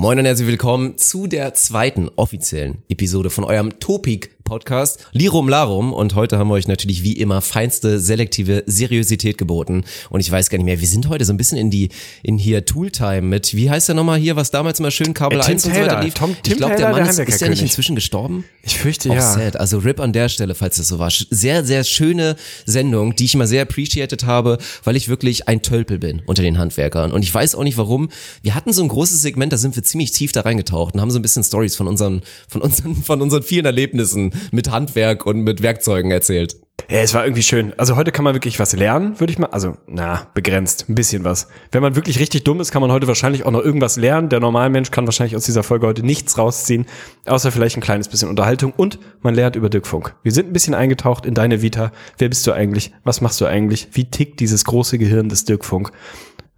Moin und herzlich willkommen zu der zweiten offiziellen Episode von eurem Topik Podcast Lirum Larum und heute haben wir euch natürlich wie immer feinste selektive Seriosität geboten und ich weiß gar nicht mehr, wir sind heute so ein bisschen in die in hier Tooltime mit wie heißt der nochmal hier, was damals immer schön Kabel Äh, Tim 1 und so Taylor. weiter lief. Tom- Tim ich glaube, der Taylor, Mann der ist, ist der nicht inzwischen gestorben? Ich fürchte Auch ja. sad. Also RIP an der Stelle, falls das so war. Sehr, sehr schöne Sendung, die ich immer sehr appreciated habe, weil ich wirklich ein Tölpel bin unter den Handwerkern. Und ich weiß auch nicht warum. Wir hatten so ein großes Segment, da sind wir ziemlich tief da reingetaucht und haben so ein bisschen Stories von unseren, von unseren, von unseren vielen Erlebnissen mit Handwerk und mit Werkzeugen erzählt. Ja, es war irgendwie schön. Also heute kann man wirklich was lernen, würde ich mal, also na, begrenzt, ein bisschen was. Wenn man wirklich richtig dumm ist, kann man heute wahrscheinlich auch noch irgendwas lernen. Der Normalmensch kann wahrscheinlich aus dieser Folge heute nichts rausziehen, außer vielleicht ein kleines bisschen Unterhaltung und man lernt über Dirk Funk. Wir sind ein bisschen eingetaucht in deine Vita. Wer bist du eigentlich? Was machst du eigentlich? Wie tickt dieses große Gehirn des Dirk Funk?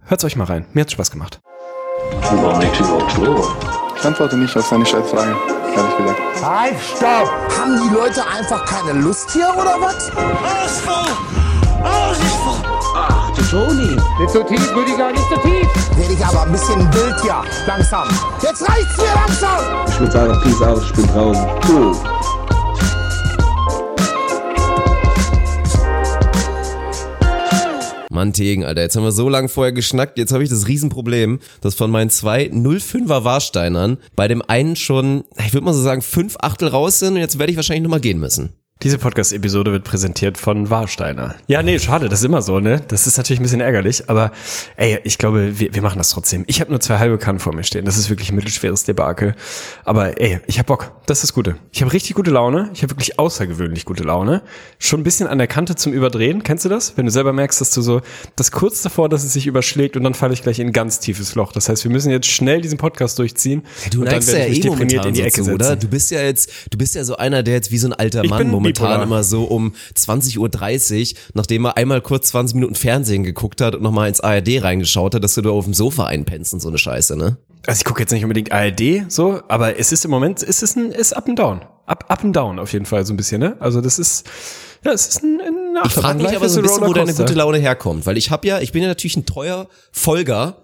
Hört's euch mal rein. Mir hat's Spaß gemacht. Ich antworte nicht auf seine Scheißfragen, ehrlich gesagt. Halt, stopp! Haben die Leute einfach keine Lust hier oder was? Ach, du Toni. Nicht so tief, Rüdiger, nicht so tief! Werde ich aber ein bisschen wild hier, langsam. Jetzt reicht's mir langsam! Ich würde sagen, peace out, ich bin draußen. Cool. Mann, Tegen, Alter, jetzt haben wir so lange vorher geschnackt, jetzt habe ich das Riesenproblem, dass von meinen zwei 05er Warsteinern bei dem einen schon, ich würde mal so sagen, fünf Achtel raus sind. Und jetzt werde ich wahrscheinlich nochmal gehen müssen. Diese Podcast-Episode wird präsentiert von Warsteiner. Ja, nee, schade, das ist immer so, ne? Das ist natürlich ein bisschen ärgerlich, aber ey, ich glaube, wir, wir machen das trotzdem. Ich habe nur zwei halbe Kannen vor mir stehen. Das ist wirklich ein mittelschweres Debakel. Aber ey, ich hab Bock. Das ist das Gute. Ich habe richtig gute Laune. Ich habe wirklich außergewöhnlich gute Laune. Schon ein bisschen an der Kante zum Überdrehen. Kennst du das? Wenn du selber merkst, dass du so, das kurz davor, dass es sich überschlägt und dann falle ich gleich in ein ganz tiefes Loch. Das heißt, wir müssen jetzt schnell diesen Podcast durchziehen. Du und dann ja eh deprimiert momentan in die so Ecke oder? setzen. Du bist ja jetzt, du bist ja so einer, der jetzt wie so ein alter Ich Mann bin momentan immer so um 20.30 Uhr, nachdem er einmal kurz 20 Minuten Fernsehen geguckt hat und nochmal ins ARD reingeschaut hat, dass du da auf dem Sofa einpennst und so eine Scheiße, ne? Also ich gucke jetzt nicht unbedingt ARD so, aber es ist im Moment, es ist ein, ist up and down. Up, up and down auf jeden Fall so ein bisschen, ne? Also das ist, ja, es ist ein, ein Ich frage mich aber so ein bisschen, wo deine gute Laune herkommt, weil ich habe ja, ich bin ja natürlich ein treuer Folger.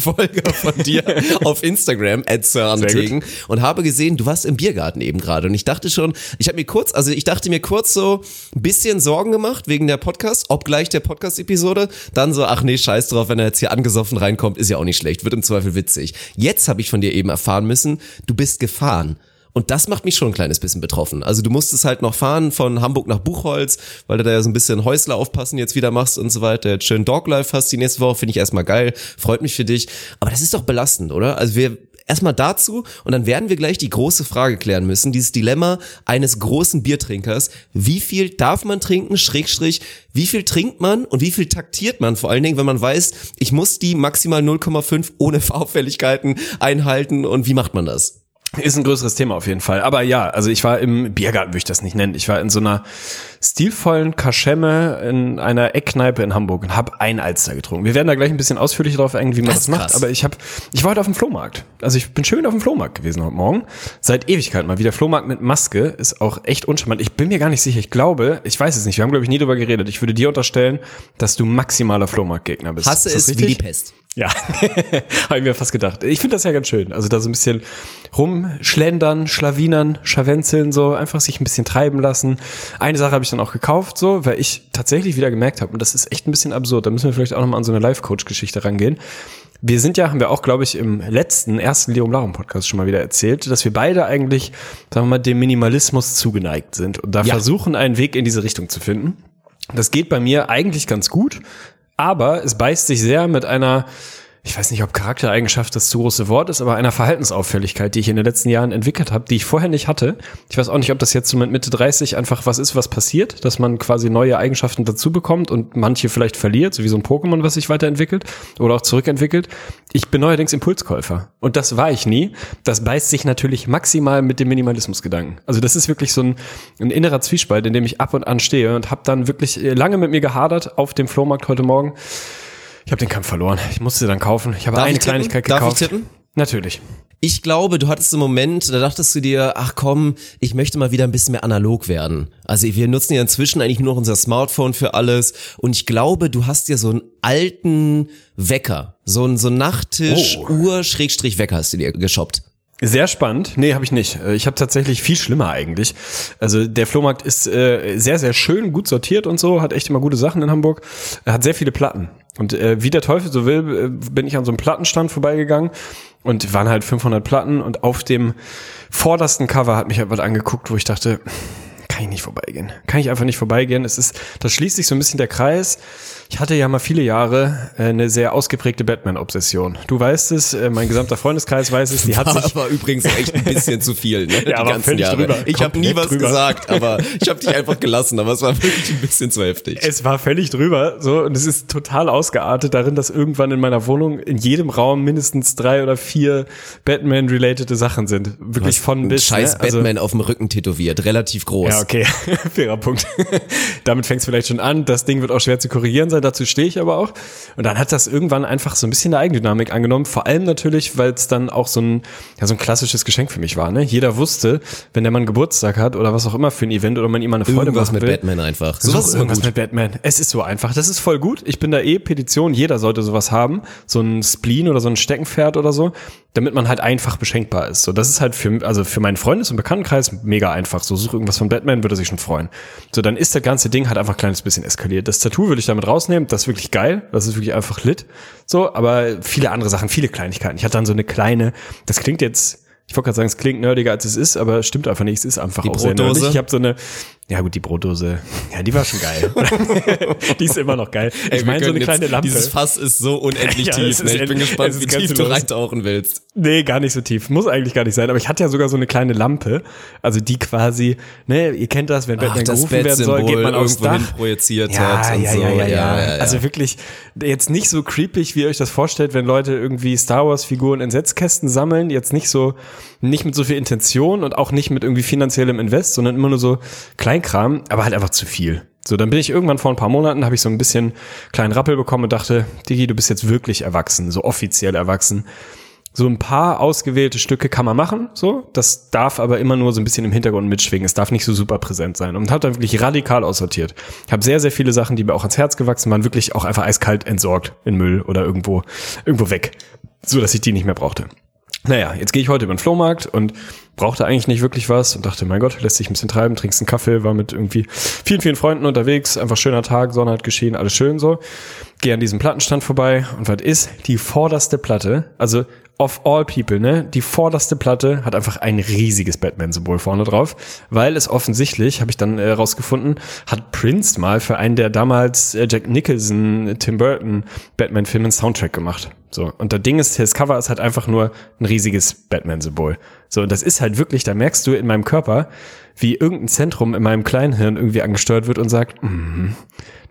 Folger von dir auf Instagram, Tegen und habe gesehen, du warst im Biergarten eben gerade und ich dachte schon, ich habe mir kurz, also ich dachte mir kurz so ein bisschen Sorgen gemacht wegen der Podcast, obgleich der Podcast-Episode, dann so, ach nee, scheiß drauf, wenn er jetzt hier angesoffen reinkommt, ist ja auch nicht schlecht, wird im Zweifel witzig. Jetzt habe ich von dir eben erfahren müssen, du bist gefahren. Und das macht mich schon ein kleines bisschen betroffen. Also du musstest halt noch fahren von Hamburg nach Buchholz, weil du da ja so ein bisschen Häusler aufpassen jetzt wieder machst und so weiter. Jetzt schön Doglife hast die nächste Woche, finde ich erstmal geil, freut mich für dich. Aber das ist doch belastend, oder? Also wir erstmal dazu und dann werden wir gleich die große Frage klären müssen, dieses Dilemma eines großen Biertrinkers. Wie viel darf man trinken, Schrägstrich, wie viel trinkt man und wie viel taktiert man vor allen Dingen, wenn man weiß, ich muss die maximal 0,5 ohne Auffälligkeiten einhalten und wie macht man das? Ist ein größeres Thema auf jeden Fall. Aber ja, also ich war im Biergarten, würde ich das nicht nennen. Ich war in so einer stilvollen Kaschemme in einer Eckkneipe in Hamburg und habe ein Alster getrunken. Wir werden da gleich ein bisschen ausführlicher drauf eingehen, wie man Das das, ist macht. krass. Aber ich habe, ich war heute auf dem Flohmarkt. Also ich bin schön auf dem Flohmarkt gewesen heute Morgen. Seit Ewigkeit mal wieder. Flohmarkt mit Maske ist auch echt uncharmant. Ich bin mir gar nicht sicher. Ich glaube, ich weiß es nicht. Wir haben glaube ich nie drüber geredet. Ich würde dir unterstellen, dass du maximaler Flohmarktgegner bist. Hasse Ist es wie die? Pest. Ja, habe ich mir fast gedacht. Ich finde das ja ganz schön. Also da so ein bisschen rumschlendern, schlawinern, scharwenzeln, so einfach sich ein bisschen treiben lassen. Eine Sache habe ich dann auch gekauft, so, weil ich tatsächlich wieder gemerkt habe, und das ist echt ein bisschen absurd, da müssen wir vielleicht auch nochmal an so eine Life-Coach-Geschichte rangehen. Wir sind ja, haben wir auch, glaube ich, im letzten, ersten Leum Larum Podcast schon mal wieder erzählt, dass wir beide eigentlich, sagen wir mal, dem Minimalismus zugeneigt sind und da Ja. versuchen, einen Weg in diese Richtung zu finden. Das geht bei mir eigentlich ganz gut, aber es beißt sich sehr mit einer, ich weiß nicht, ob Charaktereigenschaft das zu große Wort ist, aber einer Verhaltensauffälligkeit, die ich in den letzten Jahren entwickelt habe, die ich vorher nicht hatte. Ich weiß auch nicht, ob das jetzt so mit Mitte 30 einfach was ist, was passiert, dass man quasi neue Eigenschaften dazu bekommt und manche vielleicht verliert, so wie so ein Pokémon, was sich weiterentwickelt oder auch zurückentwickelt. Ich bin neuerdings Impulskäufer und das war ich nie. Das beißt sich natürlich maximal mit dem Minimalismusgedanken. Also das ist wirklich so ein, ein innerer Zwiespalt, in dem ich ab und an stehe und habe dann wirklich äh, lange mit mir gehadert auf dem Flohmarkt heute Morgen. Ich habe den Kampf verloren. Ich musste dann kaufen. Ich habe Darf eine ich? Kleinigkeit Darf gekauft. ich tippen? Natürlich. Ich glaube, du hattest einen Moment, da dachtest du dir, ach komm, ich möchte mal wieder ein bisschen mehr analog werden. Also wir nutzen ja inzwischen eigentlich nur noch unser Smartphone für alles und ich glaube, du hast dir so einen alten Wecker, so ein so ein Nachttisch, Oh. Uhr, Schrägstrich Wecker hast du dir geshoppt. Sehr spannend. Nee, habe ich nicht. Äh, Ich habe tatsächlich viel schlimmer eigentlich. Also der Flohmarkt ist äh, sehr, sehr schön, gut sortiert und so, hat echt immer gute Sachen in Hamburg. Er hat sehr viele Platten. Und äh, wie der Teufel so will, äh, bin ich an so einem Plattenstand vorbeigegangen und waren halt 500 Platten und auf dem vordersten Cover hat mich halt was angeguckt, wo ich dachte, kann ich nicht vorbeigehen. Kann ich einfach nicht vorbeigehen. Es ist, da schließt sich so ein bisschen der Kreis. Ich hatte ja mal viele Jahre äh, eine sehr ausgeprägte Batman-Obsession. Du weißt es, äh, mein gesamter Freundeskreis weiß es, die hat sich aber übrigens echt ein bisschen zu viel, ne? Die aber ganzen Jahre. drüber. Ich habe nie was drüber. gesagt, aber ich habe dich einfach gelassen, aber es war wirklich ein bisschen zu heftig. Es war völlig drüber, so, und es ist total ausgeartet darin, dass irgendwann in meiner Wohnung in jedem Raum mindestens drei oder vier Batman-relatede Sachen sind. Wirklich von bis. scheiß ne? Also- Batman auf dem Rücken tätowiert, relativ groß. Ja, okay. Fairer Punkt. Damit fängt es vielleicht schon an. Das Ding wird auch schwer zu korrigieren sein, dazu stehe ich aber auch. Und dann hat das irgendwann einfach so ein bisschen eine Eigendynamik angenommen. Vor allem natürlich, weil es dann auch so ein, ja, so ein klassisches Geschenk für mich war. Ne? Jeder wusste, wenn der Mann Geburtstag hat oder was auch immer für ein Event oder man ihm mal eine Freude Irgendwas machen mit will. Batman einfach. So Sowas ist irgendwas gut. mit Batman. Es ist so einfach. Das ist voll gut. Ich bin da eh Petition. Jeder sollte sowas haben. So ein Spleen oder so ein Steckenpferd oder so, damit man halt einfach beschenkbar ist. So, das ist halt für, also für meinen Freundes- und Bekanntenkreis mega einfach. So, such irgendwas von Batman, würde sich schon freuen. So, dann ist das ganze Ding halt einfach ein kleines bisschen eskaliert. Das Tattoo würde ich damit rausnehmen. Das ist wirklich geil. Das ist wirklich einfach lit. So, aber viele andere Sachen, viele Kleinigkeiten. Ich hatte dann so eine kleine, das klingt jetzt, ich wollte gerade sagen, es klingt nerdiger als es ist, aber es stimmt einfach nicht. Es ist einfach Die auch sehr nerdig. Ich habe so eine, ja gut, die Brotdose, ja, die war schon geil. die ist immer noch geil. Ich meine, so eine kleine Lampe. Dieses Fass ist so unendlich Ja, tief. Ne? Ich bin gespannt, es wie tief du reintauchen willst. Nee, gar nicht so tief. Muss eigentlich gar nicht sein. Aber ich hatte ja sogar so eine kleine Lampe, also die quasi, ne, ihr kennt das, wenn Ach, Batman das gerufen werden soll, geht man aufs Dach. projiziert Ja, hat ja, so. ja, ja, ja, Also wirklich jetzt nicht so creepy, wie ihr euch das vorstellt, wenn Leute irgendwie Star Wars Figuren in Setzkästen sammeln. Jetzt nicht so, nicht mit so viel Intention und auch nicht mit irgendwie finanziellem Invest, sondern immer nur so Kleinkram, aber halt einfach zu viel. So, dann bin ich irgendwann vor ein paar Monaten, habe ich so ein bisschen kleinen Rappel bekommen und dachte, Digi, du bist jetzt wirklich erwachsen, so offiziell erwachsen. So ein paar ausgewählte Stücke kann man machen, so. Das darf aber immer nur so ein bisschen im Hintergrund mitschwingen. Es darf nicht so super präsent sein. Und habe dann wirklich radikal aussortiert. Ich habe sehr, sehr viele Sachen, die mir auch ans Herz gewachsen waren, wirklich auch einfach eiskalt entsorgt in Müll oder irgendwo, irgendwo weg. So, dass ich die nicht mehr brauchte. Naja, jetzt gehe ich heute über den Flohmarkt und brauchte eigentlich nicht wirklich was und dachte, mein Gott, lässt sich ein bisschen treiben, trinkst einen Kaffee, war mit irgendwie vielen, vielen Freunden unterwegs, einfach schöner Tag, Sonne hat geschienen, alles schön so. Gehe an diesem Plattenstand vorbei und was ist? Die vorderste Platte, also of all people, ne? Die vorderste Platte hat einfach ein riesiges Batman-Symbol vorne drauf, weil es offensichtlich, habe ich dann äh, rausgefunden, hat Prince mal für einen der damals äh, Jack Nicholson, Tim Burton Batman-Filme einen Soundtrack gemacht. So, und das Ding ist, das Cover ist halt einfach nur ein riesiges Batman-Symbol. So, und das ist halt wirklich, da merkst du in meinem Körper, wie irgendein Zentrum in meinem Kleinhirn irgendwie angesteuert wird und sagt, mhm,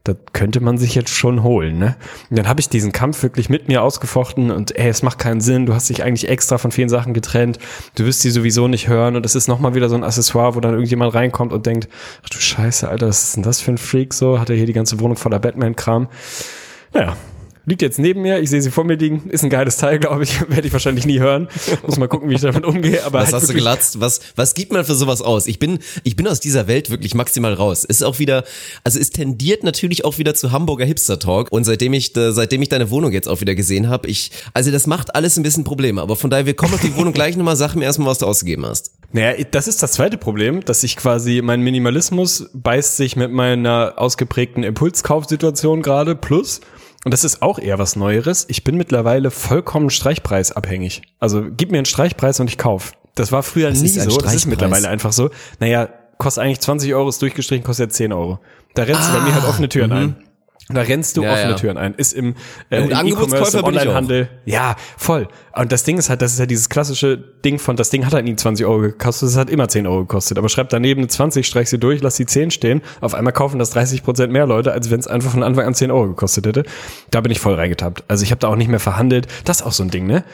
das könnte man sich jetzt schon holen, ne? Und dann habe ich diesen Kampf wirklich mit mir ausgefochten und ey, es macht keinen Sinn, du hast dich eigentlich extra von vielen Sachen getrennt, du wirst sie sowieso nicht hören und es ist nochmal wieder so ein Accessoire, wo dann irgendjemand reinkommt und denkt, ach du Scheiße, Alter, was ist denn das für ein Freak so? Hat er hier die ganze Wohnung voller Batman-Kram? Naja, liegt jetzt neben mir, ich sehe sie vor mir liegen, ist ein geiles Teil, glaube ich, werde ich wahrscheinlich nie hören. Muss mal gucken, wie ich damit umgehe. Aber Was halt hast du gelatzt? Was, was gibt man für sowas aus? Ich bin, ich bin aus dieser Welt wirklich maximal raus. Ist auch wieder, also es tendiert natürlich auch wieder zu Hamburger Hipster Talk. Und seitdem ich, äh, seitdem ich deine Wohnung jetzt auch wieder gesehen habe, ich, also das macht alles ein bisschen Probleme. Aber von daher, wir kommen auf die Wohnung gleich nochmal. Sag mir erstmal, was du ausgegeben hast. Naja, das ist das zweite Problem, dass ich quasi, mein Minimalismus beißt sich mit meiner ausgeprägten Impulskaufsituation gerade plus. Und das ist auch eher was Neueres. Ich bin mittlerweile vollkommen streichpreisabhängig. Also gib mir einen Streichpreis und ich kauf. Das war früher nie ist ein so. Das ist mittlerweile einfach so. Naja, kostet eigentlich 20 Euro, ist durchgestrichen, kostet jetzt 10 Euro. Da rennst du bei mir halt offene Türen ein. Da rennst du. Ja, offene ja. Türen ein. Ist im, äh, im E-Commerce, im. Onlinehandel. Ja, voll. Und das Ding ist halt, das ist ja dieses klassische Ding von, das Ding hat halt nie 20 Euro gekostet, es hat immer 10 Euro gekostet. Aber schreib daneben eine 20, streich sie durch, lass die 10 stehen. Auf einmal kaufen das 30 Prozent mehr Leute, als wenn es einfach von Anfang an 10 Euro gekostet hätte. Da bin ich voll reingetappt. Also ich habe da auch nicht mehr verhandelt. Das ist auch so ein Ding, ne?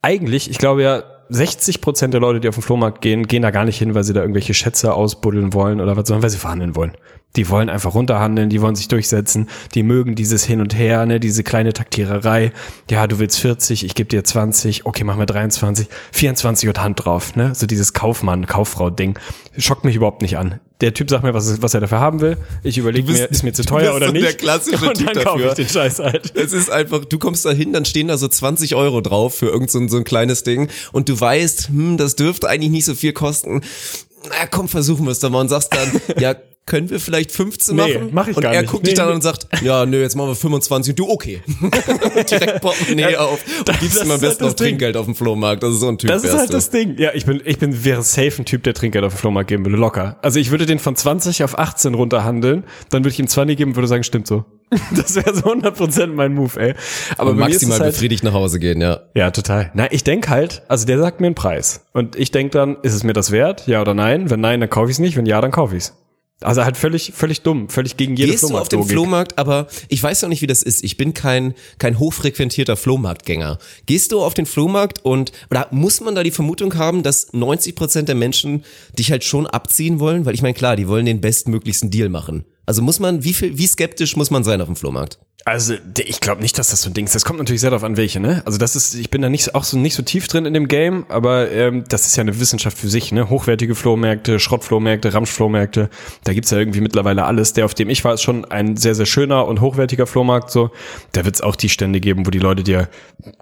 Eigentlich, ich glaube ja, 60 Prozent der Leute, die auf den Flohmarkt gehen, gehen da gar nicht hin, weil sie da irgendwelche Schätze ausbuddeln wollen oder was, sondern weil sie verhandeln wollen. Die wollen einfach runterhandeln, die wollen sich durchsetzen, die mögen dieses Hin und Her, ne, diese kleine Taktiererei. Ja, du willst 40, ich gebe dir 20, okay, mach mal 23, 24 und Hand drauf, ne? So dieses Kaufmann, Kauffrau-Ding. Schockt mich überhaupt nicht an. Der Typ sagt mir, was, was er dafür haben will. Ich überlege mir, ist mir zu teuer oder so nicht. der klassische und Typ dann kaufe ich den Scheiß halt. Es ist einfach, du kommst da hin, dann stehen da so 20 Euro drauf für irgend so ein, so ein kleines Ding und du weißt, hm, das dürfte eigentlich nicht so viel kosten. Na komm, versuchen wir es doch mal und sagst dann, ja, können wir vielleicht 15 Nee, machen? mach ich und gar er nicht. guckt Nee, dich dann nee. an und sagt, ja, nö, jetzt machen wir 25 und du, okay. Direkt Portemonnaie auf und gibst das ihm am ist besten halt das noch Ding. Trinkgeld auf dem Flohmarkt. Das ist so ein Typ. Das ist halt du. das Ding. Ja, ich bin, ich bin, wäre safe ein Typ, der Trinkgeld auf dem Flohmarkt geben würde, locker. Also ich würde den von 20 auf 18 runterhandeln, dann würde ich ihm 20 geben und würde sagen, stimmt so. Das wäre so 100% mein Move, ey. Aber es maximal halt, befriedigt nach Hause gehen, ja. Ja, total. Na, ich denk halt, also der sagt mir einen Preis. Und ich denk dann, ist es mir das wert? Ja oder nein? Wenn nein, dann kaufe ich es nicht. Wenn ja, dann kaufe ich es. Also halt völlig, völlig dumm, völlig gegen jede Gehst du auf den. Flohmarkt, aber ich weiß noch nicht, wie das ist. Ich bin kein, kein hochfrequentierter Flohmarktgänger. Gehst du auf den Flohmarkt und, oder muss man da die Vermutung haben, dass 90 Prozent der Menschen dich halt schon abziehen wollen? Weil ich meine, klar, die wollen den bestmöglichsten Deal machen. Also muss man, wie viel, wie skeptisch muss man sein auf dem Flohmarkt? Also ich glaube nicht, dass das so ein Ding ist. Das kommt natürlich sehr darauf an, welche, ne? Also das ist, ich bin da nicht auch so nicht so tief drin in dem Game, aber ähm, das ist ja eine Wissenschaft für sich, ne? Hochwertige Flohmärkte, Schrottflohmärkte, Ramschflohmärkte, da gibt's ja irgendwie mittlerweile alles. Der, auf dem ich war, ist schon ein sehr, sehr schöner und hochwertiger Flohmarkt. So, da wird's auch die Stände geben, wo die Leute dir,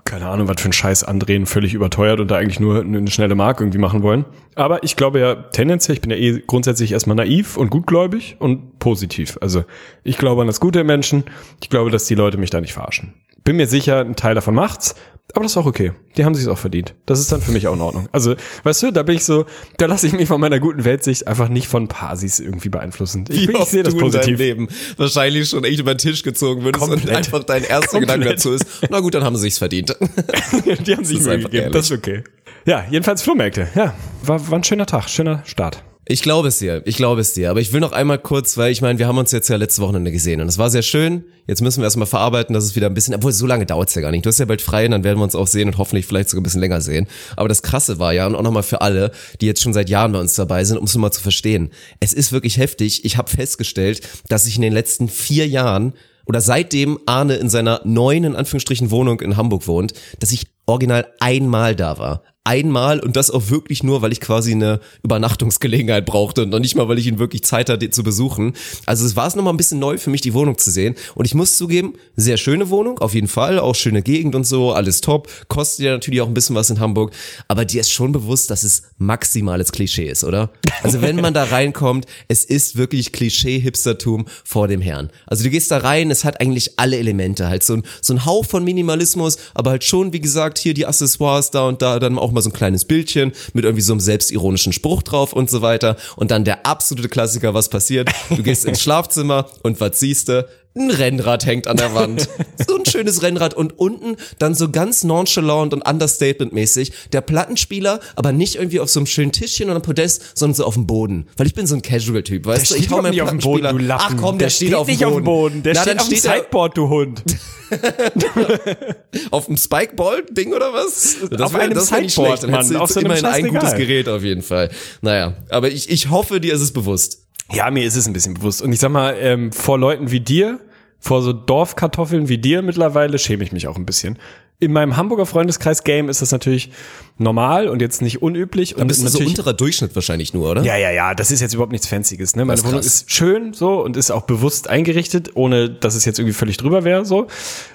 keine Ahnung, was für einen Scheiß andrehen, völlig überteuert und da eigentlich nur eine schnelle Mark irgendwie machen wollen. Aber ich glaube ja tendenziell, ich bin ja eh grundsätzlich erstmal naiv und gutgläubig und positiv. Also ich glaube an das Gute im Menschen. Ich glaube, dass die Leute mich da nicht verarschen. Bin mir sicher, ein Teil davon macht's, aber das ist auch okay. Die haben sich's auch verdient. Das ist dann für mich auch in Ordnung. Also, weißt du, da bin ich so, da lasse ich mich von meiner guten Weltsicht einfach nicht von Parsis irgendwie beeinflussen. Ich, bin, ich sehe das du in positiv. Leben wahrscheinlich schon echt über den Tisch gezogen würdest und Komplett. einfach dein erster Gedanke dazu ist, na gut, dann haben sie sich's verdient. Die haben sich ist Mühe einfach gegeben. ehrlich. Das ist okay. Ja, jedenfalls Flohmärkte. Ja, war, war ein schöner Tag, schöner Start. Ich glaube es dir, ich glaube es dir. Aber ich will noch einmal kurz, weil ich meine, wir haben uns jetzt ja letzte Wochenende gesehen und es war sehr schön. Jetzt müssen wir erstmal verarbeiten, dass es wieder ein bisschen, obwohl so lange dauert's ja gar nicht. Du hast ja bald frei und dann werden wir uns auch sehen und hoffentlich vielleicht sogar ein bisschen länger sehen. Aber das Krasse war ja, und auch nochmal für alle, die jetzt schon seit Jahren bei uns dabei sind, um es mal zu verstehen. Es ist wirklich heftig. Ich habe festgestellt, dass ich in den letzten vier Jahren oder seitdem Arne in seiner neuen, in Anführungsstrichen, Wohnung in Hamburg wohnt, dass ich original einmal da war. Einmal und das auch wirklich nur, weil ich quasi eine Übernachtungsgelegenheit brauchte und noch nicht mal, weil ich ihn wirklich Zeit hatte, zu besuchen. Also es war es nochmal ein bisschen neu für mich, die Wohnung zu sehen. Und ich muss zugeben, sehr schöne Wohnung, auf jeden Fall, auch schöne Gegend und so, alles top. Kostet ja natürlich auch ein bisschen was in Hamburg. Aber dir ist schon bewusst, dass es maximales Klischee ist, oder? Also wenn man da reinkommt, es ist wirklich Klischee-Hipstertum vor dem Herrn. Also du gehst da rein, es hat eigentlich alle Elemente, halt so ein, so ein Hauch von Minimalismus, aber halt schon, wie gesagt, hier die Accessoires da und da, dann auch mal so ein kleines Bildchen mit irgendwie so einem selbstironischen Spruch drauf und so weiter. Und dann der absolute Klassiker, was passiert? Du gehst ins Schlafzimmer und was siehst du? Ein Rennrad hängt an der Wand. So ein schönes Rennrad und unten dann so ganz nonchalant und understatement-mäßig der Plattenspieler, aber nicht irgendwie auf so einem schönen Tischchen oder einem Podest, sondern so auf dem Boden. Weil ich bin so ein Casual-Typ, weißt du? Ich hau meinen nicht auf dem Boden. Ach komm, der, steht, auf dem Boden. auf dem Boden. Der Na, steht auf dem steht Sideboard, du Hund. auf dem Spikeball-Ding oder was? Auf einem wär nicht Sideboard, schlecht. Dann Mann. Auf so einem immerhin ein gutes Gerät auf jeden Fall. Naja, aber ich, ich hoffe, dir ist es bewusst. Ja, mir ist es ein bisschen bewusst. Und ich sag mal, ähm, vor Leuten wie dir, vor so Dorfkartoffeln wie dir mittlerweile, schäme ich mich auch ein bisschen. In meinem Hamburger Freundeskreis-Game ist das natürlich normal und jetzt nicht unüblich. Dann und bist du so unterer Durchschnitt wahrscheinlich nur, oder? Ja, ja, ja, das ist jetzt überhaupt nichts Fancyes. Ne? Meine Das Wohnung ist schön so und ist auch bewusst eingerichtet, ohne dass es jetzt irgendwie völlig drüber wäre. So,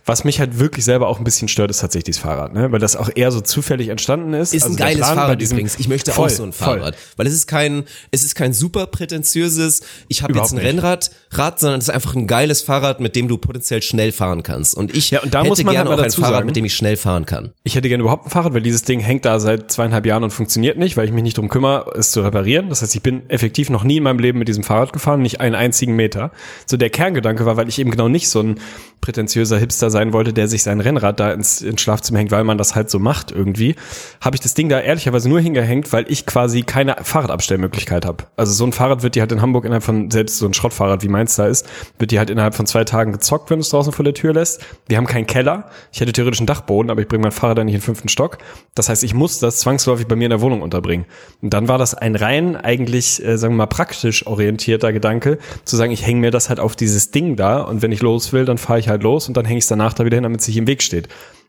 was mich halt wirklich selber auch ein bisschen stört, ist tatsächlich dieses Fahrrad, ne? weil das auch eher so zufällig entstanden ist. Ist Also ein geiles Plan Fahrrad übrigens. Ich möchte Voll, auch so ein voll. Fahrrad. Weil es ist kein, es ist kein super prätentiöses, ich habe jetzt ein nicht. Rennrad, Rad, sondern es ist einfach ein geiles Fahrrad, mit dem du potenziell schnell fahren kannst. Und ich Ja, und da hätte muss man gerne halt auch ein Fahrrad, sagen- mit dem ich schnell fahren kann. Ich hätte gerne überhaupt ein Fahrrad, weil dieses Ding hängt da seit zweieinhalb Jahren und funktioniert nicht, weil ich mich nicht drum kümmere, es zu reparieren. Das heißt, ich bin effektiv noch nie in meinem Leben mit diesem Fahrrad gefahren, nicht einen einzigen Meter. So der Kerngedanke war, weil ich eben genau nicht so ein prätentiöser Hipster sein wollte, der sich sein Rennrad da ins, ins Schlafzimmer hängt, weil man das halt so macht irgendwie, habe ich das Ding da ehrlicherweise nur hingehängt, weil ich quasi keine Fahrradabstellmöglichkeit habe. Also so ein Fahrrad wird dir halt in Hamburg innerhalb von, selbst so ein Schrottfahrrad wie meins da ist, wird dir halt innerhalb von zwei Tagen gezockt, wenn du es draußen vor der Tür lässt. Wir haben keinen Keller. Ich hätte theoretisch ein Dach Dachboden, aber ich bringe mein Fahrrad dann nicht in den fünften Stock. Das heißt, ich muss das zwangsläufig bei mir in der Wohnung unterbringen. Und dann war das ein rein eigentlich, äh, sagen wir mal, praktisch orientierter Gedanke, zu sagen, ich hänge mir das halt auf dieses Ding da und wenn ich los will, dann fahre ich halt los und dann hänge ich es danach da wieder hin, damit es nicht im Weg steht.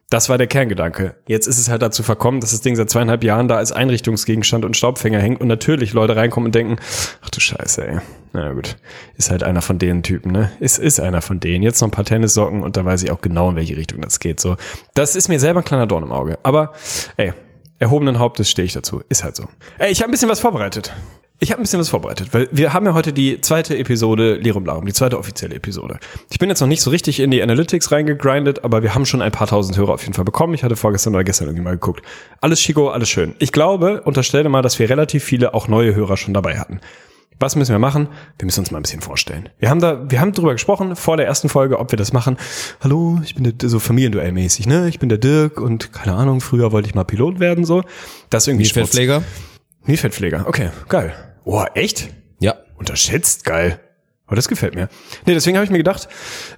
Das war der Kerngedanke. Jetzt ist es halt dazu verkommen, dass das Ding seit zweieinhalb Jahren da als Einrichtungsgegenstand und Staubfänger hängt und natürlich Leute reinkommen und denken, ach du Scheiße, ey. Na gut, ist halt einer von den Typen, ne? Ist, ist einer von denen. Jetzt noch ein paar Tennissocken und da weiß ich auch genau, in welche Richtung das geht. So, das ist mir selber ein kleiner Dorn im Auge. Aber, ey, erhobenen Hauptes stehe ich dazu. Ist halt so. Ey, ich habe ein bisschen was vorbereitet. Ich habe ein bisschen was vorbereitet, weil wir haben ja heute die zweite Episode Lerum Larum, die zweite offizielle Episode. Ich bin jetzt noch nicht so richtig in die Analytics reingegrindet, aber wir haben schon ein paar tausend Hörer auf jeden Fall bekommen. Ich hatte vorgestern oder gestern irgendwie mal geguckt. Alles Chico, alles schön. Ich glaube, unterstelle mal, dass wir relativ viele auch neue Hörer schon dabei hatten. Was müssen wir machen? Wir müssen uns mal ein bisschen vorstellen. Wir haben da, wir haben drüber gesprochen vor der ersten Folge, ob wir das machen. Hallo, ich bin der, so Familienduellmäßig, ne? Ich bin der Dirk und keine Ahnung, früher wollte ich mal Pilot werden, so. Das ist irgendwie Schmutz. Mietfeldpfleger? Mietfeldpfleger, okay, geil. Oh, echt? Ja. Unterschätzt, geil. Oh, das gefällt mir. Nee, deswegen habe ich mir gedacht,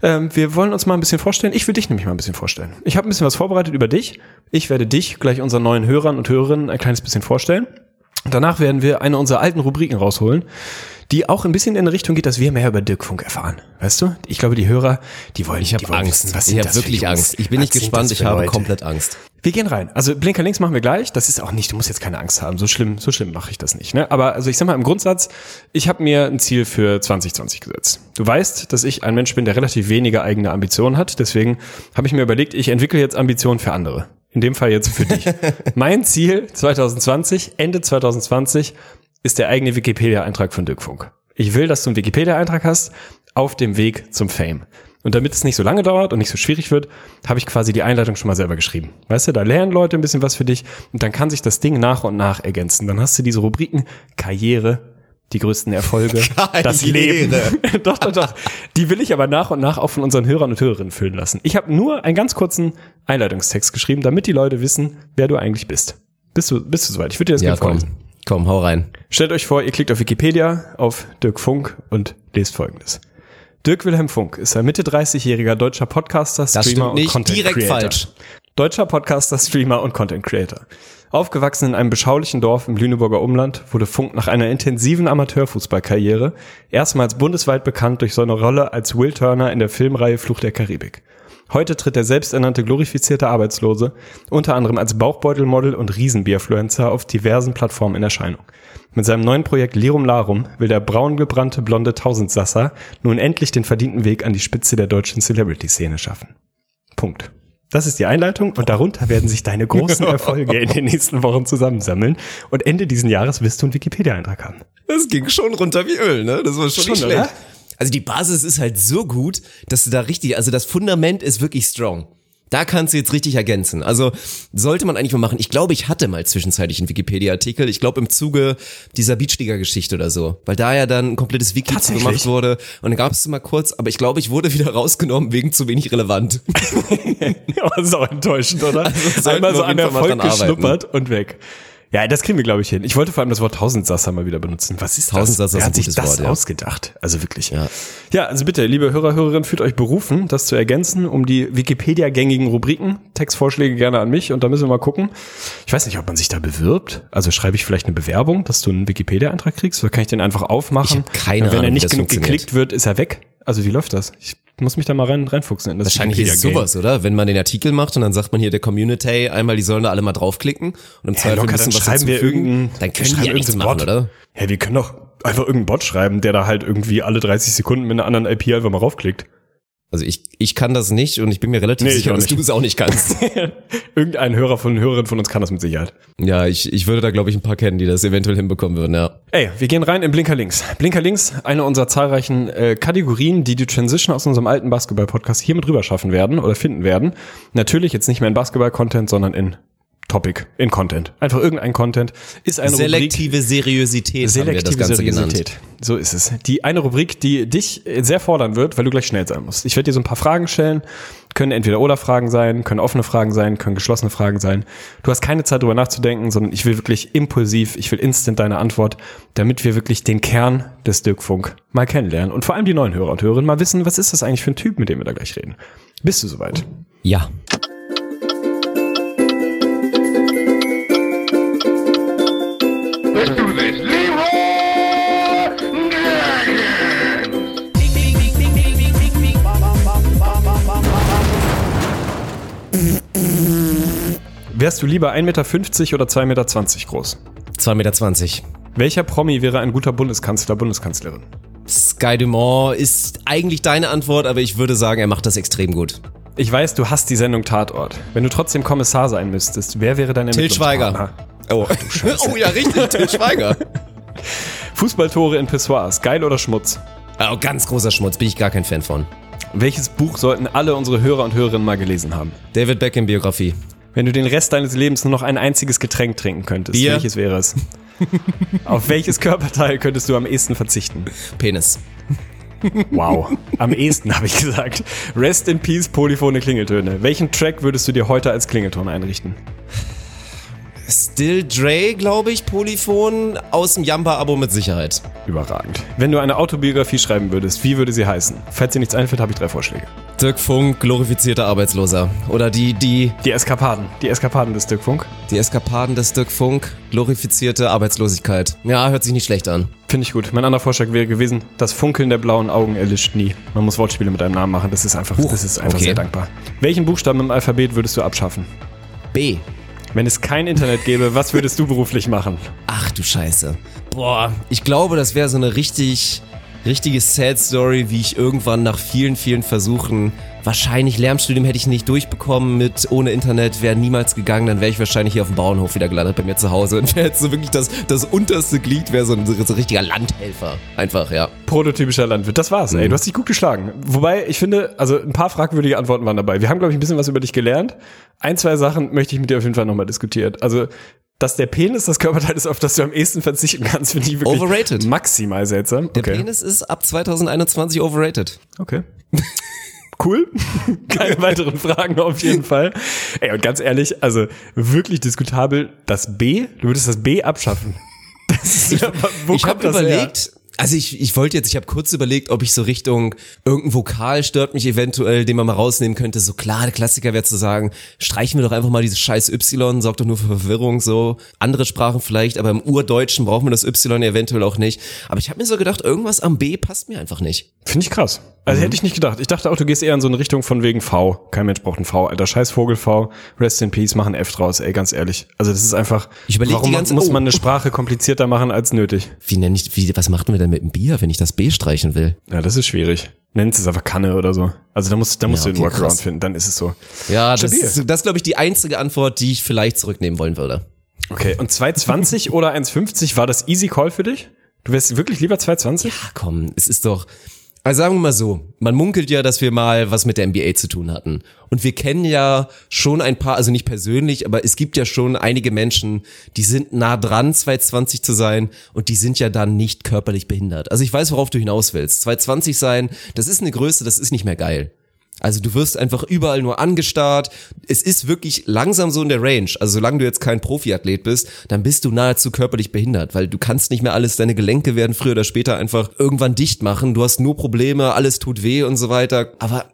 ähm, wir wollen uns mal ein bisschen vorstellen. Ich will dich nämlich mal ein bisschen vorstellen. Ich habe ein bisschen was vorbereitet über dich. Ich werde dich gleich unseren neuen Hörern und Hörerinnen ein kleines bisschen vorstellen. Danach werden wir eine unserer alten Rubriken rausholen, die auch ein bisschen in eine Richtung geht, dass wir mehr über Dirk Funk erfahren. Weißt du? Ich glaube, die Hörer, die wollen, Ich habe die wollen Angst. wissen, was ich habe wirklich? Angst. Ich bin Was nicht gespannt, ich habe Leute? komplett Angst. Wir gehen rein. Also Blinker links machen wir gleich. Das ist auch nicht, du musst jetzt keine Angst haben. So schlimm, so schlimm mache ich das nicht. Ne? Aber also ich sag mal im Grundsatz, ich habe mir ein Ziel für 2020 gesetzt. Du weißt, dass ich ein Mensch bin, der relativ wenige eigene Ambitionen hat. Deswegen habe ich mir überlegt, ich entwickle jetzt Ambitionen für andere. In dem Fall jetzt für dich. mein Ziel 2020, Ende 2020, ist der eigene Wikipedia-Eintrag von Dirk Funk. Ich will, dass du einen Wikipedia-Eintrag hast auf dem Weg zum Fame. Und damit es nicht so lange dauert und nicht so schwierig wird, habe ich quasi die Einleitung schon mal selber geschrieben. Weißt du, da lernen Leute ein bisschen was für dich und dann kann sich das Ding nach und nach ergänzen. Dann hast du diese Rubriken Karriere, die größten Erfolge, das Leben. doch, doch, doch. Die will ich aber nach und nach auch von unseren Hörern und Hörerinnen füllen lassen. Ich habe nur einen ganz kurzen Einleitungstext geschrieben, damit die Leute wissen, wer du eigentlich bist. Bist du, bist du soweit? Ich würde dir das Ja, gerne komm. vorlesen. Komm, hau rein. Stellt euch vor, ihr klickt auf Wikipedia, auf Dirk Funk und lest folgendes. Dirk Wilhelm Funk ist ein Mitte 30-jähriger deutscher Podcaster, Streamer und. Content Direkt Creator. falsch. Deutscher Podcaster, Streamer und Content Creator. Aufgewachsen in einem beschaulichen Dorf im Lüneburger Umland wurde Funk nach einer intensiven Amateurfußballkarriere erstmals bundesweit bekannt durch seine Rolle als Will Turner in der Filmreihe Fluch der Karibik. Heute tritt der selbsternannte glorifizierte Arbeitslose unter anderem als Bauchbeutelmodel und Riesenbierfluencer auf diversen Plattformen in Erscheinung. Mit seinem neuen Projekt Lirum Larum will der braungebrannte blonde Tausendsasser nun endlich den verdienten Weg an die Spitze der deutschen Celebrity-Szene schaffen. Punkt. Das ist die Einleitung und darunter werden sich deine großen Erfolge in den nächsten Wochen zusammensammeln und Ende diesen Jahres wirst du einen Wikipedia-Eintrag haben. Das ging schon runter wie Öl, ne? Das war schon, Schon, nicht oder? Also die Basis ist halt so gut, dass du da richtig, also das Fundament ist wirklich strong. Da kannst du jetzt richtig ergänzen. Also sollte man eigentlich mal machen. Ich glaube, ich hatte mal zwischenzeitlich einen Wikipedia-Artikel. Ich glaube im Zuge dieser Beachliga-Geschichte oder so. Weil da ja dann ein komplettes Wiki gemacht wurde. Und dann gab es mal kurz, aber ich glaube, ich wurde wieder rausgenommen wegen zu wenig relevant. Das ist auch enttäuschend, oder? sollten Einmal so an Erfolg geschnuppert und weg. Ja, das kriegen wir, glaube ich, hin. Ich wollte vor allem das Wort Tausendsasser mal wieder benutzen. Was ist Tausendsasser das? Wer hat sich das Wort, ja. ausgedacht? Also wirklich. Ja. ja, also bitte, liebe Hörer, Hörerinnen, fühlt euch berufen, das zu ergänzen, um die Wikipedia-gängigen Rubriken. Textvorschläge gerne an mich und da müssen wir mal gucken. Ich weiß nicht, ob man sich da bewirbt. Also schreibe ich vielleicht eine Bewerbung, dass du einen Wikipedia-Eintrag kriegst oder kann ich den einfach aufmachen? Ich keine und wenn er Ahnung, wie nicht genug geklickt wird, ist er weg. Also wie läuft das? Ich muss mich da mal rein, reinfuchsen in das Wahrscheinlich ist sowas, oder? Wenn man den Artikel macht und dann sagt man hier der Community einmal, die sollen da alle mal draufklicken und im Ja, Zweifel locker, ein bisschen dann was schreiben wir irgendeinen, dann können die ja nichts machen, Bot. oder? Ja, wir können doch einfach irgendeinen Bot schreiben, der da halt irgendwie alle 30 Sekunden mit einer anderen IP einfach mal raufklickt. Also ich, ich kann das nicht und ich bin mir relativ Nee, ich sicher, dass du es auch nicht kannst. Irgendein Hörer von Hörerin von uns kann das mit Sicherheit. ja, ich, ich würde da glaube ich ein paar kennen, die das eventuell hinbekommen würden, ja. Ey, wir gehen rein in Blinker Links. Blinker Links, eine unserer zahlreichen äh, Kategorien, die die Transition aus unserem alten Basketball-Podcast hier mit rüber schaffen werden oder finden werden. Natürlich jetzt nicht mehr in Basketball-Content, sondern in Topic, in Content. Einfach irgendein Content ist eine Rubrik. Selektive Seriosität wir das Selektive Ganze genannt. Seriosität. So ist es. Die eine Rubrik, die dich sehr fordern wird, weil du gleich schnell sein musst. Ich werde dir so ein paar Fragen stellen. Können entweder oder Fragen sein, können offene Fragen sein, können geschlossene Fragen sein. Du hast keine Zeit drüber nachzudenken, sondern ich will wirklich impulsiv, ich will instant deine Antwort, damit wir wirklich den Kern des Dirk Funk mal kennenlernen und vor allem die neuen Hörer und Hörerinnen mal wissen, was ist das eigentlich für ein Typ, mit dem wir da gleich reden. Bist du soweit? Ja. Let's do this. Leroy Jenkins. Wärst du lieber 1,50 Meter oder 2,20 Meter groß? 2,20 Meter. Welcher Promi wäre ein guter Bundeskanzler, Bundeskanzlerin? Sky Dumont ist eigentlich deine Antwort, aber ich würde sagen, er macht das extrem gut. Ich weiß, du hast die Sendung Tatort. Wenn du trotzdem Kommissar sein müsstest, wer wäre dein Till Schweiger. Oh. oh ja, richtig, Till Schweiger. Fußballtore in Pissoirs, geil oder Schmutz? Oh, ganz großer Schmutz, bin ich gar kein Fan von. Welches Buch sollten alle unsere Hörer und Hörerinnen mal gelesen haben? David Beckham Biografie. Wenn du den Rest deines Lebens nur noch ein einziges Getränk trinken könntest, Bier. welches wäre es? Auf welches Körperteil könntest du am ehesten verzichten? Penis. Wow. Am ehesten habe ich gesagt. Rest in Peace, polyphone Klingeltöne. Welchen Track würdest du dir heute als Klingelton einrichten? Still Dre, glaube ich, Polyphon aus dem Jamba-Abo mit Sicherheit. Überragend. Wenn du eine Autobiografie schreiben würdest, wie würde sie heißen? Falls dir nichts einfällt, habe ich drei Vorschläge. Dirk Funk, glorifizierter Arbeitsloser. Oder die, die, Die Eskapaden. Die Eskapaden des Dirk Funk. die Eskapaden des Dirk Funk, glorifizierte Arbeitslosigkeit. Ja, hört sich nicht schlecht an. Finde ich gut. Mein anderer Vorschlag wäre gewesen, das Funkeln der blauen Augen erlischt nie. Man muss Wortspiele mit einem Namen machen. Das ist einfach, das ist einfach okay. sehr dankbar. Welchen Buchstaben im Alphabet würdest du abschaffen? B. Wenn es kein Internet gäbe, was würdest du beruflich machen? Ach du Scheiße. Boah, ich glaube, das wäre so eine richtig, richtige Sad Story, wie ich irgendwann nach vielen, vielen Versuchen, wahrscheinlich Lärmstudium hätte ich nicht durchbekommen mit ohne Internet, wäre niemals gegangen, dann wäre ich wahrscheinlich hier auf dem Bauernhof wieder gelandet bei mir zu Hause und wäre jetzt so wirklich das, das unterste Glied, wäre so ein, so ein richtiger Landhelfer. Einfach, ja. Prototypischer Landwirt. Das war's, ey. Du hast dich gut geschlagen. Wobei, ich finde, also ein paar fragwürdige Antworten waren dabei. Wir haben, glaube ich, ein bisschen was über dich gelernt. Ein, zwei Sachen möchte ich mit dir auf jeden Fall nochmal diskutieren. Also, dass der Penis das Körperteil ist, auf das du am ehesten verzichten kannst, finde ich wirklich Overrated. maximal seltsam. Der okay. Penis ist ab 2021 overrated. Okay. Cool. Keine weiteren Fragen auf jeden Fall. Ey, und ganz ehrlich, also wirklich diskutabel, das B, du würdest das B abschaffen. Das ist, ich habe kommt das her? überlegt, also ich, ich wollte jetzt, ich habe kurz überlegt, ob ich so Richtung irgendein Vokal stört mich eventuell, den man mal rausnehmen könnte. So klar, der Klassiker wäre zu sagen, streichen wir doch einfach mal dieses scheiß Y, sorgt doch nur für Verwirrung so. Andere Sprachen vielleicht, aber im Urdeutschen brauchen wir das Y eventuell auch nicht. Aber ich habe mir so gedacht, irgendwas am B passt mir einfach nicht. Finde ich krass. Also hätte ich nicht gedacht. Ich dachte auch, du gehst eher in so eine Richtung von wegen V. Kein Mensch braucht ein V. Alter, scheiß Vogel V. Rest in Peace, mach ein F draus, ey, ganz ehrlich. Also das ist einfach, Ich überleg warum die ganze- muss oh. man eine Sprache komplizierter machen als nötig? Wie nenne ich, wie, was macht man denn mit dem Bier, wenn ich das B streichen will? Ja, das ist schwierig. Nennt es einfach Kanne oder so. Also da musst, da musst Ja, du den Workaround krass. finden, dann ist es so. Ja, das ist, das ist glaube ich, die einzige Antwort, die ich vielleicht zurücknehmen wollen würde. Okay, und 2,20 oder 1,50, war das easy call für dich? Du wärst wirklich lieber 2,20? Ach komm, es ist doch. Also sagen wir mal so, man munkelt ja, dass wir mal was mit der NBA zu tun hatten. Und wir kennen ja schon ein paar, also nicht persönlich, aber es gibt ja schon einige Menschen, die sind nah dran, 220 zu sein und die sind ja dann nicht körperlich behindert. Also ich weiß, worauf du hinaus willst. 220 sein, das ist eine Größe, das ist nicht mehr geil. Also du wirst einfach überall nur angestarrt. Es ist wirklich langsam so in der Range. Also solange du jetzt kein Profiathlet bist, dann bist du nahezu körperlich behindert, weil du kannst nicht mehr alles, deine Gelenke werden früher oder später einfach irgendwann dicht machen. Du hast nur Probleme, alles tut weh und so weiter. Aber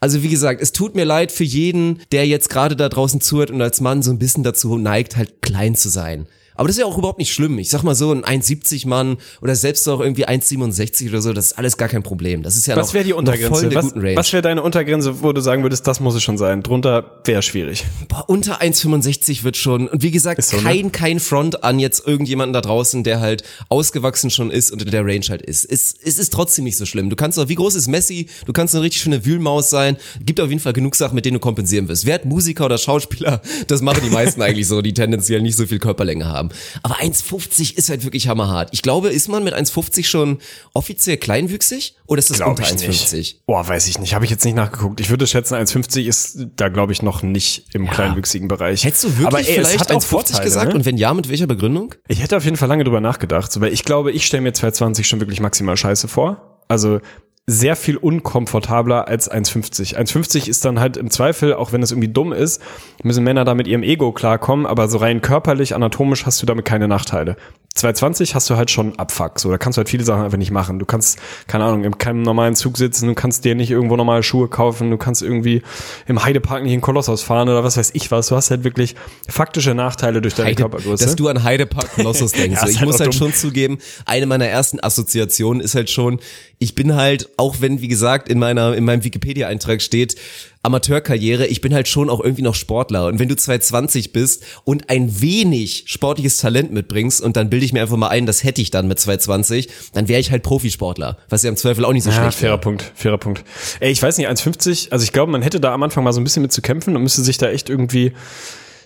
also wie gesagt, es tut mir leid für jeden, der jetzt gerade da draußen zuhört und als Mann so ein bisschen dazu neigt, halt klein zu sein. Aber das ist ja auch überhaupt nicht schlimm. Ich sag mal so, ein 1,70 Mann oder selbst auch irgendwie 1,67 oder so, das ist alles gar kein Problem. Das ist ja Was noch, die noch voll Untergrenze? in der Was, guten Range. was wäre deine Untergrenze, wo du sagen würdest, das muss es schon sein? Drunter wäre schwierig. Boah, unter 1,65 wird schon. Und wie gesagt, so, ne? kein, kein Front an jetzt irgendjemanden da draußen, der halt ausgewachsen schon ist und in der Range halt ist. Es, es ist trotzdem nicht so schlimm. Du kannst auch, wie groß ist Messi? Du kannst eine richtig schöne Wühlmaus sein. Gibt auf jeden Fall genug Sachen, mit denen du kompensieren wirst. Wer hat Musiker oder Schauspieler? Das machen die meisten eigentlich so, die tendenziell nicht so viel Körperlänge haben. Aber 1,50 ist halt wirklich hammerhart. Ich glaube, ist man mit 1,50 schon offiziell kleinwüchsig? Oder ist das Glaub unter ich 1,50? nicht. Boah, weiß ich nicht. Habe ich jetzt nicht nachgeguckt. Ich würde schätzen, 1,50 ist da, glaube ich, noch nicht im kleinwüchsigen Bereich. Hättest du wirklich Aber, ey, vielleicht hat auch 1,50 Vorteile, gesagt? Ne? Und wenn ja, mit welcher Begründung? Ich hätte auf jeden Fall lange drüber nachgedacht, weil ich glaube, ich stelle mir 220 schon wirklich maximal scheiße vor. Also sehr viel unkomfortabler als 1,50. 1,50 ist dann halt im Zweifel, auch wenn es irgendwie dumm ist, müssen Männer da mit ihrem Ego klarkommen, aber so rein körperlich, anatomisch hast du damit keine Nachteile. 220 hast du halt schon Abfuck, so da kannst du halt viele Sachen einfach nicht machen. Du kannst, keine Ahnung, in keinem normalen Zug sitzen, du kannst dir nicht irgendwo normale Schuhe kaufen, du kannst irgendwie im Heidepark nicht in Kolossos fahren oder was weiß ich was. Du hast halt wirklich faktische Nachteile durch deine Heide, Körpergröße. dass du an Heidepark Kolossus denkst. Ja, ich halt muss halt dumm. schon zugeben, eine meiner ersten Assoziationen ist halt schon, ich bin halt, auch wenn, wie gesagt, in meiner, in meinem Wikipedia-Eintrag steht, Amateurkarriere, ich bin halt schon auch irgendwie noch Sportler. Und wenn du 220 bist und ein wenig sportliches Talent mitbringst und dann bilde ich mir einfach mal ein, das hätte ich dann mit 220, dann wäre ich halt Profisportler. Was ja im Zweifel auch nicht so Ja, schlecht fairer wäre. Punkt, fairer Punkt. Ey, ich weiß nicht, 1,50, also ich glaube, man hätte da am Anfang mal so ein bisschen mit zu kämpfen und müsste sich da echt irgendwie,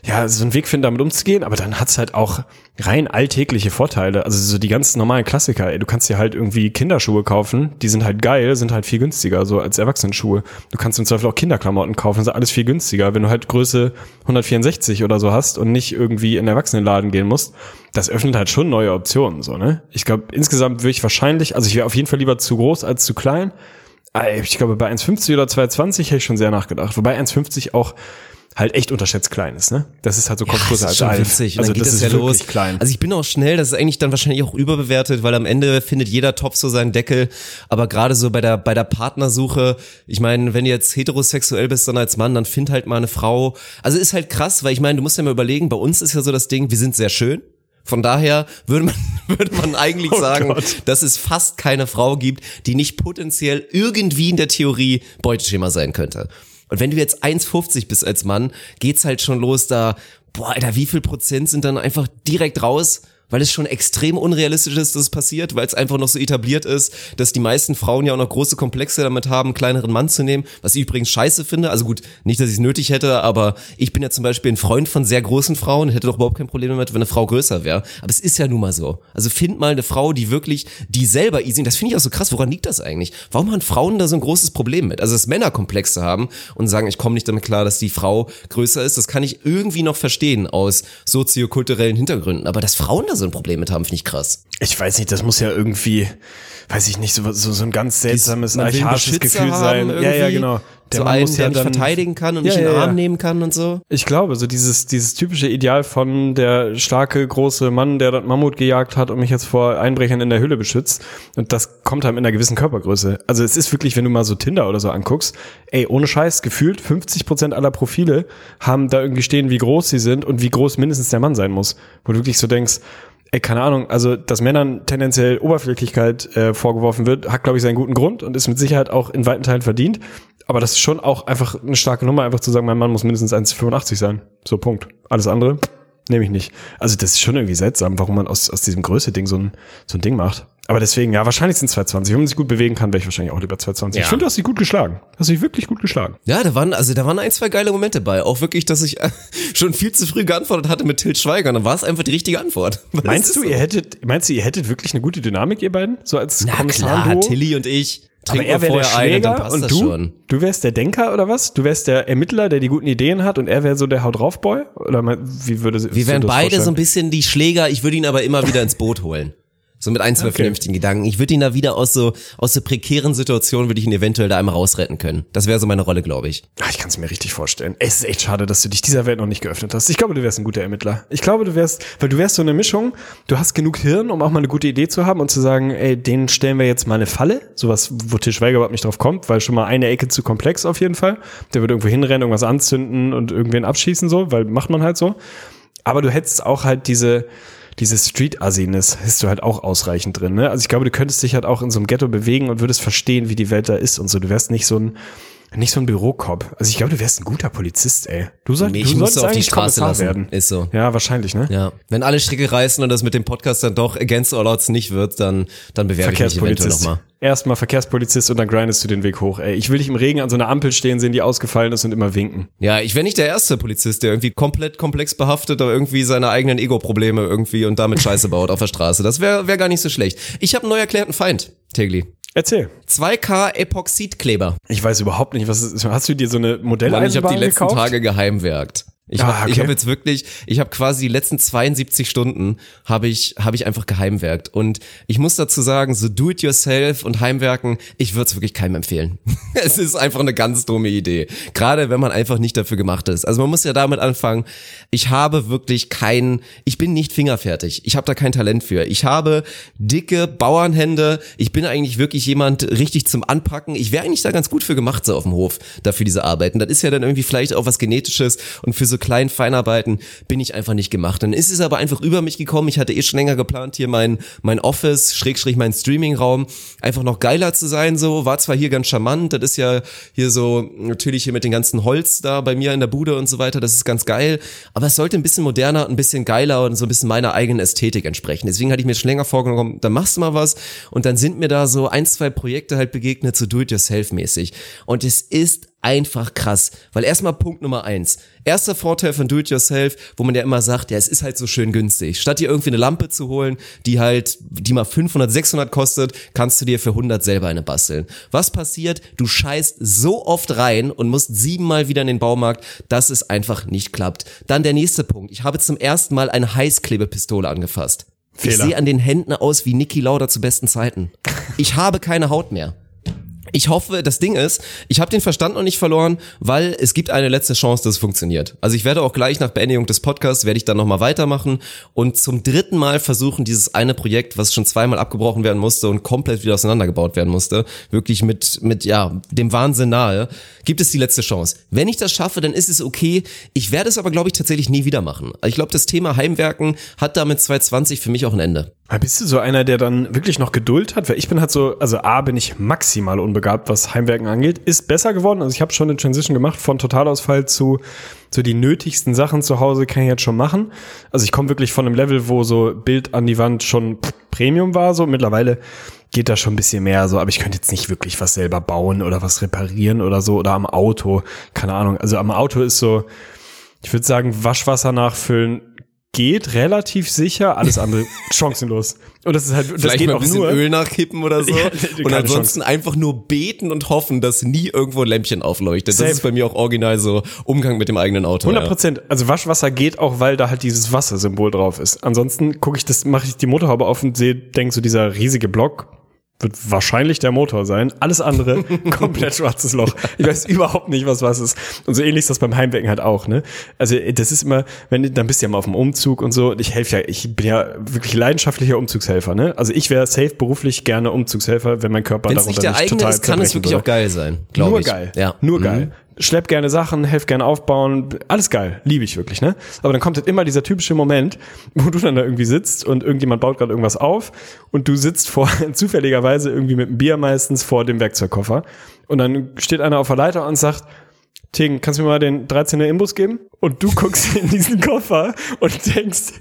ja, so einen Weg finden, damit umzugehen, aber dann hat's halt auch rein alltägliche Vorteile. Also so die ganz normalen Klassiker, ey, du kannst dir halt irgendwie Kinderschuhe kaufen, die sind halt geil, sind halt viel günstiger, so als Erwachsenenschuhe. Du kannst im Zweifel auch Kinderklamotten kaufen, ist alles viel günstiger. Wenn du halt Größe 164 oder so hast und nicht irgendwie in den Erwachsenenladen gehen musst, das öffnet halt schon neue Optionen, so, ne? Ich glaube, insgesamt würde ich wahrscheinlich, also ich wäre auf jeden Fall lieber zu groß als zu klein. Ich glaube, bei 1,50 oder 2,20 hätte ich schon sehr nachgedacht. Wobei 1,50 auch halt echt unterschätzt klein ist, ne? Das ist halt so Ja, das ist als Alf. witzig. Also das das ist ja wirklich los. klein. Also ich bin auch schnell, das ist eigentlich dann wahrscheinlich auch überbewertet, weil am Ende findet jeder Topf so seinen Deckel. Aber gerade so bei der, bei der Partnersuche, ich meine, wenn du jetzt heterosexuell bist, dann als Mann, dann find halt mal eine Frau. Also ist halt krass, weil ich meine, du musst ja mal überlegen, bei uns ist ja so das Ding, wir sind sehr schön. Von daher würde man, würde man eigentlich sagen, Gott. dass es fast keine Frau gibt, die nicht potenziell irgendwie in der Theorie Beuteschema sein könnte. Und wenn du jetzt 1,50 bist als Mann, geht's halt schon los da, boah, Alter, wie viel Prozent sind dann einfach direkt raus? Weil es schon extrem unrealistisch ist, dass es passiert, weil es einfach noch so etabliert ist, dass die meisten Frauen ja auch noch große Komplexe damit haben, kleineren Mann zu nehmen, was ich übrigens scheiße finde. Also gut, nicht, dass ich es nötig hätte, aber ich bin ja zum Beispiel ein Freund von sehr großen Frauen, hätte doch überhaupt kein Problem damit, wenn eine Frau größer wäre. Aber es ist ja nun mal so. Also find mal eine Frau, die wirklich, die selber easy, das finde ich auch so krass, woran liegt das eigentlich? Warum haben Frauen da so ein großes Problem mit? Also dass Männer Komplexe haben und sagen, ich komme nicht damit klar, dass die Frau größer ist, das kann ich irgendwie noch verstehen aus soziokulturellen Hintergründen. Aber dass Frauen da so ein Problem mit haben, finde ich krass. Ich weiß nicht, das muss ja irgendwie, weiß ich nicht, so, so, so ein ganz seltsames, archaisches Gefühl sein. Ja, ja, genau. so Mann einen, der mich verteidigen kann und Ja, mich in ja, den ja. Arm nehmen kann und so. Ich glaube, so dieses, dieses typische Ideal von der starke, große Mann, der das Mammut gejagt hat und mich jetzt vor Einbrechern in der Höhle beschützt. Und das kommt halt in einer gewissen Körpergröße. Also es ist wirklich, wenn du mal so Tinder oder so anguckst, ey, ohne Scheiß, gefühlt 50 Prozent aller Profile haben da irgendwie stehen, wie groß sie sind und wie groß mindestens der Mann sein muss. Wo du wirklich so denkst, ey, keine Ahnung, also dass Männern tendenziell Oberflächlichkeit äh, vorgeworfen wird, hat, glaube ich, seinen guten Grund und ist mit Sicherheit auch in weiten Teilen verdient. Aber das ist schon auch einfach eine starke Nummer, einfach zu sagen, mein Mann muss mindestens 1,85 sein. So, Punkt. Alles andere nehme ich nicht. Also das ist schon irgendwie seltsam, warum man aus, aus diesem Größe-Ding so ein, so ein Ding macht. Aber deswegen, ja, wahrscheinlich sind 220. Wenn man sich gut bewegen kann, wäre ich wahrscheinlich auch lieber 220. Ich finde, du hast dich gut geschlagen. Du hast dich wirklich gut geschlagen. Ja, da waren, also da waren ein, zwei geile Momente bei. Auch wirklich, dass ich äh, schon viel zu früh geantwortet hatte mit Til Schweiger. Und dann war es einfach die richtige Antwort. Es Meinst du, so. ihr hättet, meinst du, ihr hättet wirklich eine gute Dynamik, ihr beiden? So als Na klar, Tilly und ich Aber trinken er wäre der und Schläger passt und das du, schon. du wärst der Denker oder was? Du wärst der Ermittler, der die guten Ideen hat und er wäre so der Haut drauf Boy? Oder wie würde Wir wären beide so ein bisschen die Schläger, ich würde ihn aber immer wieder ins Boot holen. So mit ein, zwei Okay. vernünftigen Gedanken. Ich würde ihn da wieder aus so, aus so prekären Situationen, würde ich ihn eventuell da einmal rausretten können. Das wäre so meine Rolle, glaube ich. Ah, Ich kann es mir richtig vorstellen. Es ist echt schade, dass du dich dieser Welt noch nicht geöffnet hast. Ich glaube, du wärst ein guter Ermittler. Ich glaube, du wärst, weil du wärst so eine Mischung. Du hast genug Hirn, um auch mal eine gute Idee zu haben und zu sagen, ey, den stellen wir jetzt mal eine Falle. Sowas, wo Til Schweiger überhaupt nicht drauf kommt, weil schon mal eine Ecke zu komplex auf jeden Fall. Der würde irgendwo hinrennen, irgendwas anzünden und irgendwen abschießen so, weil macht man halt so. Aber du hättest auch halt diese, diese Street-Assiness hast du halt auch ausreichend drin. Ne? Also ich glaube, du könntest dich halt auch in so einem Ghetto bewegen und würdest verstehen, wie die Welt da ist und so. Du wärst nicht so ein, nicht so ein Bürokop. Also ich glaube, du wärst ein guter Polizist, ey. Du, soll, Mich du solltest auf die Straße Kommissar lassen. werden. Ist so. Ja, wahrscheinlich, ne? Ja. Wenn alle Stricke reißen und das mit dem Podcast dann doch against all odds nicht wird, dann, dann bewerbe ich mich eventuell Verkehrspolizist. nochmal. Erstmal Verkehrspolizist und dann grindest du den Weg hoch. Ey, ich will dich im Regen an so einer Ampel stehen sehen, die ausgefallen ist und immer winken. Ja, ich wäre nicht der erste Polizist, der irgendwie komplett komplex behaftet oder irgendwie seine eigenen Ego-Probleme irgendwie und damit Scheiße baut auf der Straße. Das wäre wär gar nicht so schlecht. Ich habe einen neu erklärten Feind, Tegli. Erzähl. 2K Epoxidkleber. Ich weiß überhaupt nicht, was es ist. Hast du dir so eine Mann, ich habe Modelleisenbahn die letzten gekauft? Tage geheimwerkt. Ich Ah, habe okay. hab jetzt wirklich, ich habe quasi die letzten 72 Stunden habe ich habe ich einfach geheimwerkt und ich muss dazu sagen, so do it yourself und Heimwerken, ich würde es wirklich keinem empfehlen. es ist einfach eine ganz dumme Idee, gerade wenn man einfach nicht dafür gemacht ist. Also man muss ja damit anfangen, ich habe wirklich kein ich bin nicht fingerfertig. Ich habe da kein Talent für. Ich habe dicke Bauernhände. Ich bin eigentlich wirklich jemand richtig zum Anpacken. Ich wäre eigentlich da ganz gut für gemacht so auf dem Hof, dafür diese Arbeiten. Das ist ja dann irgendwie vielleicht auch was genetisches und für so kleinen Feinarbeiten bin ich einfach nicht gemacht. Dann ist es aber einfach über mich gekommen. Ich hatte eh schon länger geplant, hier mein, mein Office, Schrägstrich mein Streamingraum, einfach noch geiler zu sein, so. War zwar hier ganz charmant, das ist ja hier so, natürlich hier mit den ganzen Holz da bei mir in der Bude und so weiter, das ist ganz geil. Aber es sollte ein bisschen moderner, ein bisschen geiler und so ein bisschen meiner eigenen Ästhetik entsprechen. Deswegen hatte ich mir schon länger vorgenommen, dann machst du mal was. Und dann sind mir da so ein, zwei Projekte halt begegnet, so do-it-yourself-mäßig. Und es ist einfach krass. Weil erstmal Punkt Nummer eins. Erster Vorteil von Do-It-Yourself, wo man ja immer sagt, ja, es ist halt so schön günstig. Statt dir irgendwie eine Lampe zu holen, die halt, die mal 500, 600 kostet, kannst du dir für 100 selber eine basteln. Was passiert? Du scheißt so oft rein und musst siebenmal wieder in den Baumarkt, dass es einfach nicht klappt. Dann der nächste Punkt. Ich habe zum ersten Mal eine Heißklebepistole angefasst. Ich Fehler. sehe an den Händen aus wie Niki Lauda zu besten Zeiten. Ich habe keine Haut mehr. Ich hoffe, das Ding ist, ich habe den Verstand noch nicht verloren, weil es gibt eine letzte Chance, dass es funktioniert. Also ich werde auch gleich nach Beendigung des Podcasts, werde ich dann nochmal weitermachen und zum dritten Mal versuchen, dieses eine Projekt, was schon zweimal abgebrochen werden musste und komplett wieder auseinandergebaut werden musste, wirklich mit, mit ja, dem Wahnsinn nahe, gibt es die letzte Chance. Wenn ich das schaffe, dann ist es okay. Ich werde es aber, glaube ich, tatsächlich nie wieder machen. Ich glaube, das Thema Heimwerken hat damit 2020 für mich auch ein Ende. Bist du so einer, der dann wirklich noch Geduld hat? Weil ich bin halt so, also A, bin ich maximal unbegabt, was Heimwerken angeht. Ist besser geworden. Also ich habe schon eine Transition gemacht von Totalausfall zu so die nötigsten Sachen zu Hause kann ich jetzt schon machen. Also ich komme wirklich von einem Level, wo so Bild an die Wand schon Premium war. So mittlerweile geht da schon ein bisschen mehr so, aber ich könnte jetzt nicht wirklich was selber bauen oder was reparieren oder so oder am Auto. Keine Ahnung. Also am Auto ist so, ich würde sagen, Waschwasser nachfüllen geht relativ sicher, alles andere chancenlos. Und das ist halt, das Vielleicht geht mal ein auch bisschen nur. Öl nachkippen oder so. Ja, und ansonsten einfach nur beten und hoffen, dass nie irgendwo ein Lämpchen aufleuchtet. Safe. Das ist bei mir auch original so Umgang mit dem eigenen Auto. 100 Prozent. Also Waschwasser geht auch, weil da halt dieses Wassersymbol drauf ist. Ansonsten gucke ich das, mache ich die Motorhaube auf und sehe, denk so dieser riesige Block wird wahrscheinlich der Motor sein. Alles andere komplett schwarzes Loch. Ich weiß überhaupt nicht, was was ist. Und so ähnlich ist das beim Heimwecken halt auch, ne? Also das ist immer, wenn du- dann bist du ja mal auf dem Umzug und so. Und ich helfe ja, ich bin ja wirklich leidenschaftlicher Umzugshelfer, ne? Also ich wäre safe beruflich gerne Umzugshelfer, wenn mein Körper Wenn es darunter nicht der eigene total ist, kann es wirklich würde. auch geil sein, glaube Nur ich. geil. Ja. Nur Mhm. geil. Schlepp gerne Sachen, helf gerne aufbauen, alles geil, liebe ich wirklich, ne? Aber dann kommt halt immer dieser typische Moment, wo du dann da irgendwie sitzt und irgendjemand baut gerade irgendwas auf und du sitzt vor zufälligerweise irgendwie mit einem Bier meistens vor dem Werkzeugkoffer und dann steht einer auf der Leiter und sagt Tegen, kannst du mir mal den 13er Imbus geben? Und du guckst in diesen Koffer und denkst,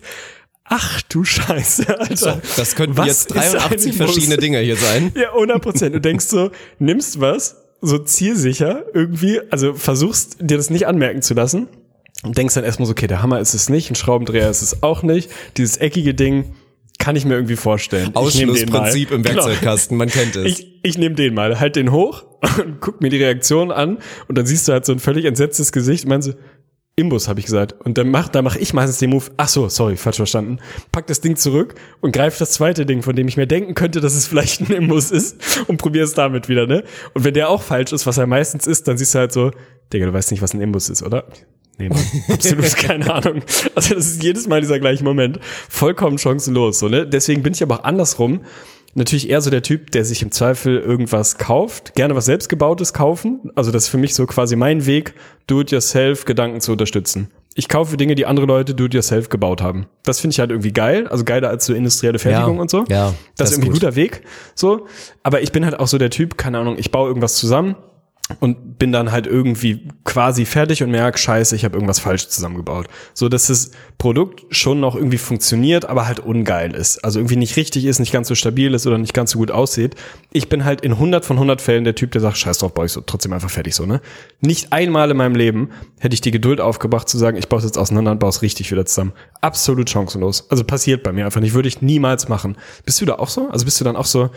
ach du Scheiße, Alter. Das könnten Was jetzt ist ein 83 Imbus? verschiedene Dinge hier sein. Ja, 100 Prozent. Du denkst so, nimmst was, so zielsicher irgendwie, also versuchst dir das nicht anmerken zu lassen und denkst dann erstmal so, okay, der Hammer ist es nicht, ein Schraubendreher ist es auch nicht, dieses eckige Ding kann ich mir irgendwie vorstellen. Ausschlussprinzip im Genau. Werkzeugkasten, man kennt es. Ich, ich nehme den mal, halt den hoch und guck mir die Reaktion an und dann siehst du halt so ein völlig entsetztes Gesicht und meinst so, Imbus, habe ich gesagt. Und dann mach, da mache ich meistens den Move, ach so, sorry, falsch verstanden. Pack das Ding zurück und greif das zweite Ding, von dem ich mir denken könnte, dass es vielleicht ein Imbus ist und probier es damit wieder, ne? Und wenn der auch falsch ist, was er meistens ist, dann siehst du halt so, Digga, du weißt nicht, was ein Imbus ist, oder? Nee, Mann, absolut keine Ahnung. Also das ist jedes Mal dieser gleiche Moment. Vollkommen chancenlos, so, ne? Deswegen bin ich aber auch andersrum natürlich eher so der Typ, der sich im Zweifel irgendwas kauft, gerne was selbstgebautes kaufen. Also das ist für mich so quasi mein Weg, Do-it-yourself Gedanken zu unterstützen. Ich kaufe Dinge, die andere Leute Do-it-yourself gebaut haben. Das finde ich halt irgendwie geil, also geiler als so industrielle Fertigung Ja, und so. ja, das, das ist irgendwie ein gut. guter Weg, so. Aber ich bin halt auch so der Typ, keine Ahnung, ich baue irgendwas zusammen und bin dann halt irgendwie quasi fertig und merke, scheiße, ich habe irgendwas falsch zusammengebaut. So dass das Produkt schon noch irgendwie funktioniert, aber halt ungeil ist. Also irgendwie nicht richtig ist, nicht ganz so stabil ist oder nicht ganz so gut aussieht. Ich bin halt in 100 von 100 Fällen der Typ, der sagt, scheiß drauf, baue ich so trotzdem einfach fertig so, ne? Nicht einmal in meinem Leben hätte ich die Geduld aufgebracht zu sagen, ich baue es jetzt auseinander und baue es richtig wieder zusammen. Absolut chancenlos. Also passiert bei mir einfach nicht, würde ich niemals machen. Bist du da auch so? Also bist du dann auch so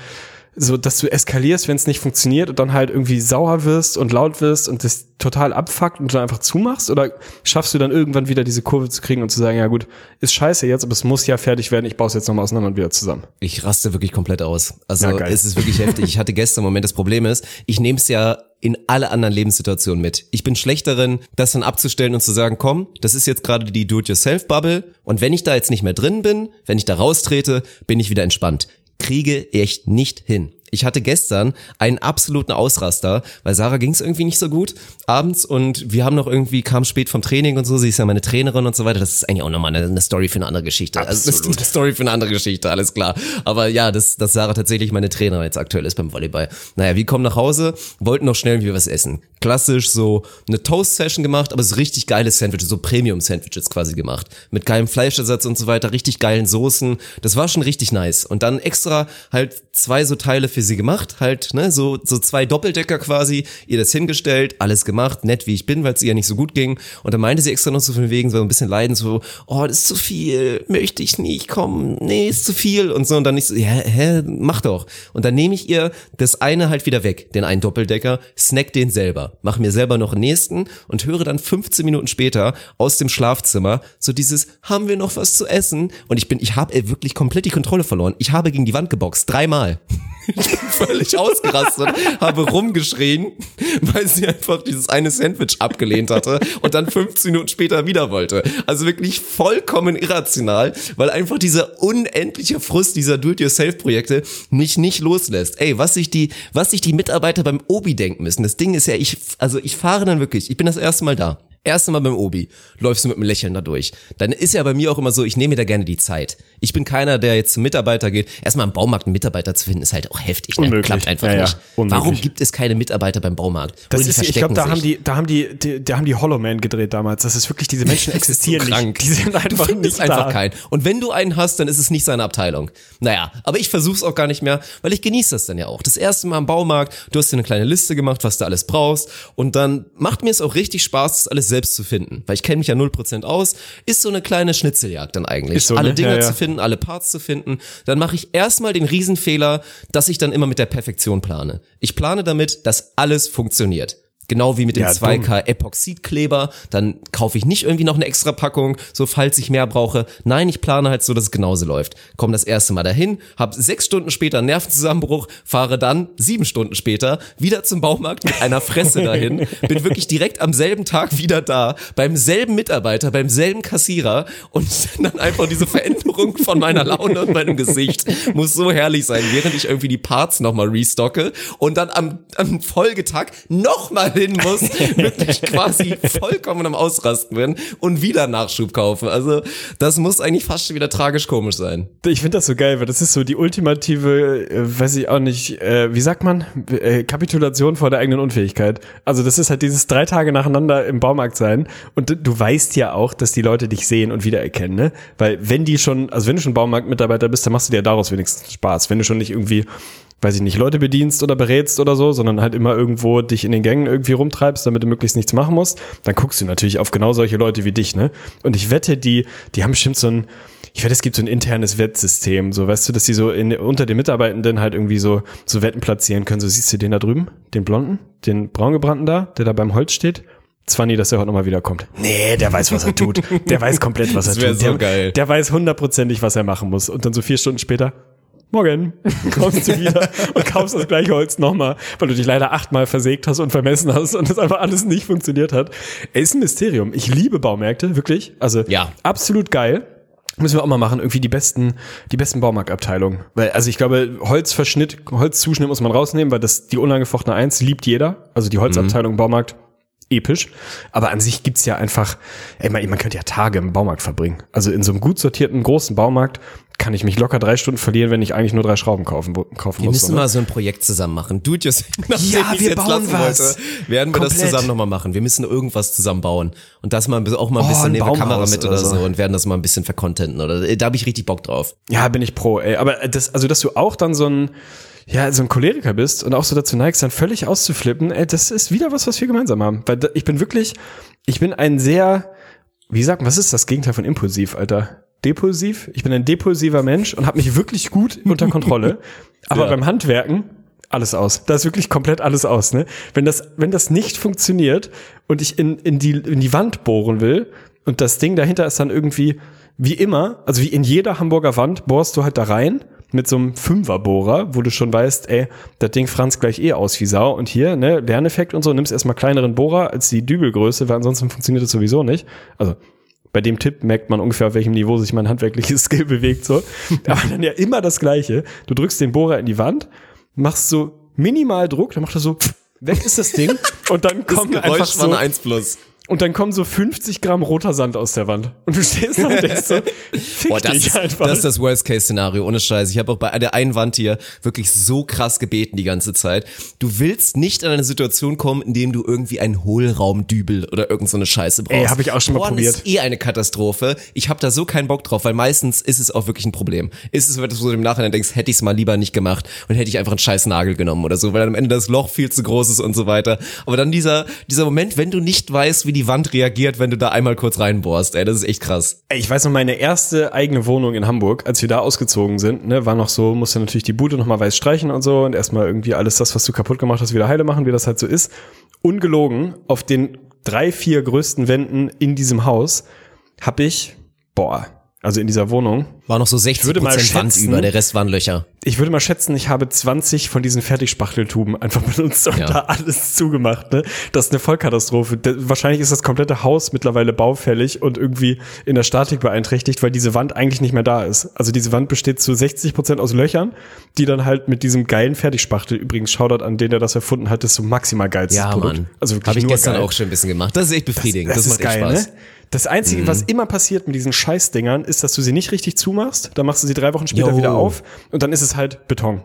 so, dass du eskalierst, wenn es nicht funktioniert und dann halt irgendwie sauer wirst und laut wirst und das total abfuckt und du dann einfach zumachst? Oder schaffst du dann irgendwann wieder diese Kurve zu kriegen und zu sagen, ja gut, ist scheiße jetzt, aber es muss ja fertig werden, ich baue es jetzt nochmal auseinander und wieder zusammen? Ich raste wirklich komplett aus. Also Ja, es ist wirklich heftig. Ich hatte gestern einen Moment, das Problem ist, ich nehme es ja in alle anderen Lebenssituationen mit. Ich bin schlecht darin, das dann abzustellen und zu sagen, komm, das ist jetzt gerade die Do-it-yourself-Bubble und wenn ich da jetzt nicht mehr drin bin, wenn ich da raustrete, bin ich wieder entspannt. Kriege echt nicht hin. Ich hatte gestern einen absoluten Ausraster, weil Sarah ging es irgendwie nicht so gut abends und wir haben noch irgendwie, kam spät vom Training und so, sie ist ja meine Trainerin und so weiter. Das ist eigentlich auch nochmal eine, eine Story für eine andere Geschichte. Also das ist eine Story für eine andere Geschichte, alles klar. Aber ja, dass, dass Sarah tatsächlich meine Trainerin jetzt aktuell ist beim Volleyball. Naja, wir kommen nach Hause, wollten noch schnell irgendwie was essen. Klassisch so eine Toast-Session gemacht, aber so richtig geiles Sandwiches, so Premium-Sandwiches quasi gemacht. Mit geilem Fleischersatz und so weiter, richtig geilen Soßen. Das war schon richtig nice. Und dann extra halt zwei so Teile für sie gemacht, halt, ne, so, so zwei Doppeldecker quasi, ihr das hingestellt, alles gemacht, nett wie ich bin, weil es ihr nicht so gut ging. Und dann meinte sie extra noch so von wegen, so ein bisschen leiden, so, oh, das ist zu viel, möchte ich nicht, komm, nee, ist zu viel und so. Und dann nicht so, ja, hä, mach doch. Und dann nehme ich ihr das eine halt wieder weg, den einen Doppeldecker, snack den selber, mach mir selber noch einen nächsten und höre dann 15 Minuten später aus dem Schlafzimmer so dieses, haben wir noch was zu essen? Und ich bin, ich habe wirklich komplett die Kontrolle verloren. Ich habe gegen die Wand geboxt, dreimal. Ich bin völlig ausgerastet, habe rumgeschrien, weil sie einfach dieses eine Sandwich abgelehnt hatte und dann 15 Minuten später wieder wollte. Also wirklich vollkommen irrational, weil einfach dieser unendliche Frust dieser Do-it-yourself-Projekte mich nicht loslässt. Ey, was sich die, was sich die Mitarbeiter beim Obi denken müssen. Das Ding ist ja, ich, also ich fahre dann wirklich, ich bin das erste Mal da. Erste Mal beim Obi, läufst du mit einem Lächeln da durch. Dann ist ja bei mir auch immer so, ich nehme mir da gerne die Zeit. Ich bin keiner, der jetzt zum Mitarbeiter geht. Erstmal im Baumarkt einen Mitarbeiter zu finden, ist halt auch heftig. Ne? Unmöglich. Klappt einfach Ja, ja, nicht. unmöglich. Warum gibt es keine Mitarbeiter beim Baumarkt? Das ist, ich glaube, da haben die, da haben die, die, da haben die Hollow Man gedreht damals. Das ist wirklich, diese Menschen so existieren krank. nicht. Die sind einfach du findest nicht einfach da. keinen. Und wenn du einen hast, dann ist es nicht seine Abteilung. Naja, aber ich versuch's auch gar nicht mehr, weil ich genieße das dann ja auch. Das erste Mal im Baumarkt, du hast dir eine kleine Liste gemacht, was du alles brauchst. Und dann macht mir es auch richtig Spaß, das alles selbst zu finden. Weil ich kenne mich ja 0% aus. Ist so eine kleine Schnitzeljagd dann eigentlich. Ist so, alle ne? Dinge Ja, ja. zu finden, alle Parts zu finden. Dann mache ich erstmal den Riesenfehler, dass ich dann immer mit der Perfektion plane. Ich plane damit, dass alles funktioniert. Genau wie mit dem Ja, 2K Epoxidkleber, dann kaufe ich nicht irgendwie noch eine extra Packung, so falls ich mehr brauche. Nein, ich plane halt so, dass es genauso läuft. Komm das erste Mal dahin, hab sechs Stunden später einen Nervenzusammenbruch, fahre dann sieben Stunden später wieder zum Baumarkt mit einer Fresse dahin, bin wirklich direkt am selben Tag wieder da, beim selben Mitarbeiter, beim selben Kassierer und dann einfach diese Veränderung von meiner Laune und meinem Gesicht muss so herrlich sein, während ich irgendwie die Parts nochmal restocke und dann am, am Folgetag nochmal hin muss, wirklich quasi vollkommen am Ausrasten bin und wieder Nachschub kaufe. Also das muss eigentlich fast schon wieder tragisch komisch sein. Ich finde das so geil, weil das ist so die ultimative, äh, weiß ich auch nicht, äh, wie sagt man, äh, Kapitulation vor der eigenen Unfähigkeit. Also das ist halt dieses drei Tage nacheinander im Baumarkt sein und du, du weißt ja auch, dass die Leute dich sehen und wiedererkennen, ne? Weil wenn die schon, also wenn du schon Baumarktmitarbeiter bist, dann machst du dir daraus wenigstens Spaß. Wenn du schon nicht irgendwie weiß ich nicht, Leute bedienst oder berätst oder so, sondern halt immer irgendwo dich in den Gängen irgendwie rumtreibst, damit du möglichst nichts machen musst, dann guckst du natürlich auf genau solche Leute wie dich, ne? Und ich wette, die, die haben bestimmt so ein, ich wette, es gibt so ein internes Wettsystem, so, weißt du, dass die so in, unter den Mitarbeitenden halt irgendwie so, so Wetten platzieren können. So, siehst du den da drüben? Den Blonden? Den braungebrannten da, der da beim Holz steht? Zwanni, dass er heute nochmal wiederkommt. Nee, der weiß, was er tut. Der weiß komplett, was er Das tut. so der, geil. der weiß hundertprozentig, was er machen muss. Und dann so vier Stunden später, morgen, kommst du wieder und kaufst das gleiche Holz nochmal, weil du dich leider achtmal versägt hast und vermessen hast und das einfach alles nicht funktioniert hat. Er ist ein Mysterium. Ich liebe Baumärkte, wirklich. Also Ja. absolut geil. Müssen wir auch mal machen, irgendwie die besten, die besten Baumarktabteilungen. Weil, also ich glaube, Holzverschnitt, Holzzuschnitt muss man rausnehmen, weil das die unangefochtene Eins liebt jeder. Also die Holzabteilung im Baumarkt episch. Aber an sich gibt's ja einfach, ey, man, man könnte ja Tage im Baumarkt verbringen. Also in so einem gut sortierten großen Baumarkt kann ich mich locker drei Stunden verlieren, wenn ich eigentlich nur drei Schrauben kaufen, kaufen Wir muss. müssen mal so ein Projekt zusammen machen. Do it yourself. Ja, wir bauen was. wollte, werden wir das Komplett. zusammen nochmal machen. Wir müssen irgendwas zusammen bauen. Und das mal auch mal ein Oh, bisschen ein nehmen wir Kamera mit oder oder so. so. und werden das mal ein bisschen vercontenten. Oder da habe ich richtig Bock drauf. Ja, bin ich pro, ey. Aber das, also, dass du auch dann so ein, ja, so ein Choleriker bist und auch so dazu neigst, dann völlig auszuflippen, ey, das ist wieder was, was wir gemeinsam haben. Weil ich bin wirklich, ich bin ein sehr, wie sagt man, was ist das Gegenteil von impulsiv, Alter? Depulsiv. Ich bin ein depulsiver Mensch und habe mich wirklich gut unter Kontrolle. Aber Ja. beim Handwerken alles aus. Da ist wirklich komplett alles aus. Ne? Wenn das, wenn das nicht funktioniert und ich in, in die in die Wand bohren will und das Ding dahinter ist dann irgendwie wie immer, also wie in jeder Hamburger Wand bohrst du halt da rein mit so einem Fünferbohrer, wo du schon weißt, ey, das Ding franzt gleich eh aus wie Sau. Und hier, ne, Lerneffekt und so, nimmst erstmal kleineren Bohrer als die Dübelgröße, weil ansonsten funktioniert das sowieso nicht. Also bei dem Tipp merkt man ungefähr, auf welchem Niveau sich mein handwerkliches Skill bewegt. So. Aber dann ja immer das Gleiche. Du drückst den Bohrer in die Wand, machst so minimal Druck, dann macht er so, weg ist das Ding. Und dann kommen einfach Geräusch war so, eine 1 plus. Und dann kommen so 50 Gramm roter Sand aus der Wand. Und du stehst da und denkst so, fick Boah, das dich ist, einfach. das ist das Worst-Case-Szenario, ohne Scheiß. Ich habe auch bei der einen Wand hier wirklich so krass gebeten die ganze Zeit. Du willst nicht in eine Situation kommen, in dem du irgendwie einen Hohlraumdübel oder irgend so eine Scheiße brauchst. Ey, hab ich auch schon mal Bohren probiert. ist eh eine Katastrophe. Ich habe da so keinen Bock drauf, weil meistens ist es auch wirklich ein Problem. Ist es wo du im Nachhinein denkst, hätte ich es mal lieber nicht gemacht und hätte ich einfach einen scheiß Nagel genommen oder so, weil am Ende das Loch viel zu groß ist und so weiter. Aber dann dieser, dieser Moment, wenn du nicht weißt, wie die Wand reagiert, wenn du da einmal kurz reinbohrst, ey, das ist echt krass. Ich weiß noch, meine erste eigene Wohnung in Hamburg, als wir da ausgezogen sind, ne, war noch so, musste natürlich die Bude nochmal weiß streichen und so und erstmal irgendwie alles das, was du kaputt gemacht hast, wieder heile machen, wie das halt so ist. Ungelogen, auf den drei, vier größten Wänden in diesem Haus habe ich, boah, also in dieser Wohnung, War noch so 60 würde mal Wand schätzen- über, der Rest waren Löcher. ich würde mal schätzen, ich habe 20 von diesen Fertigspachteltuben einfach benutzt und Ja. da alles zugemacht. Ne? Das ist eine Vollkatastrophe. Wahrscheinlich ist das komplette Haus mittlerweile baufällig und irgendwie in der Statik beeinträchtigt, weil diese Wand eigentlich nicht mehr da ist. Also diese Wand besteht zu 60 Prozent aus Löchern, die dann halt mit diesem geilen Fertigspachtel, übrigens Shoutout an den, der das erfunden hat, ist so maximal geilstes Ja, Produkt. Mann. Also wirklich Habe ich gestern geil. auch schon ein bisschen gemacht. Das ist echt befriedigend. Das, Das, ist macht echt geil, Spaß. ne? Das Einzige, was immer passiert mit diesen Scheißdingern, ist, dass du sie nicht richtig zumachst, dann machst du sie drei Wochen später Jo. wieder auf und dann ist es halt Beton.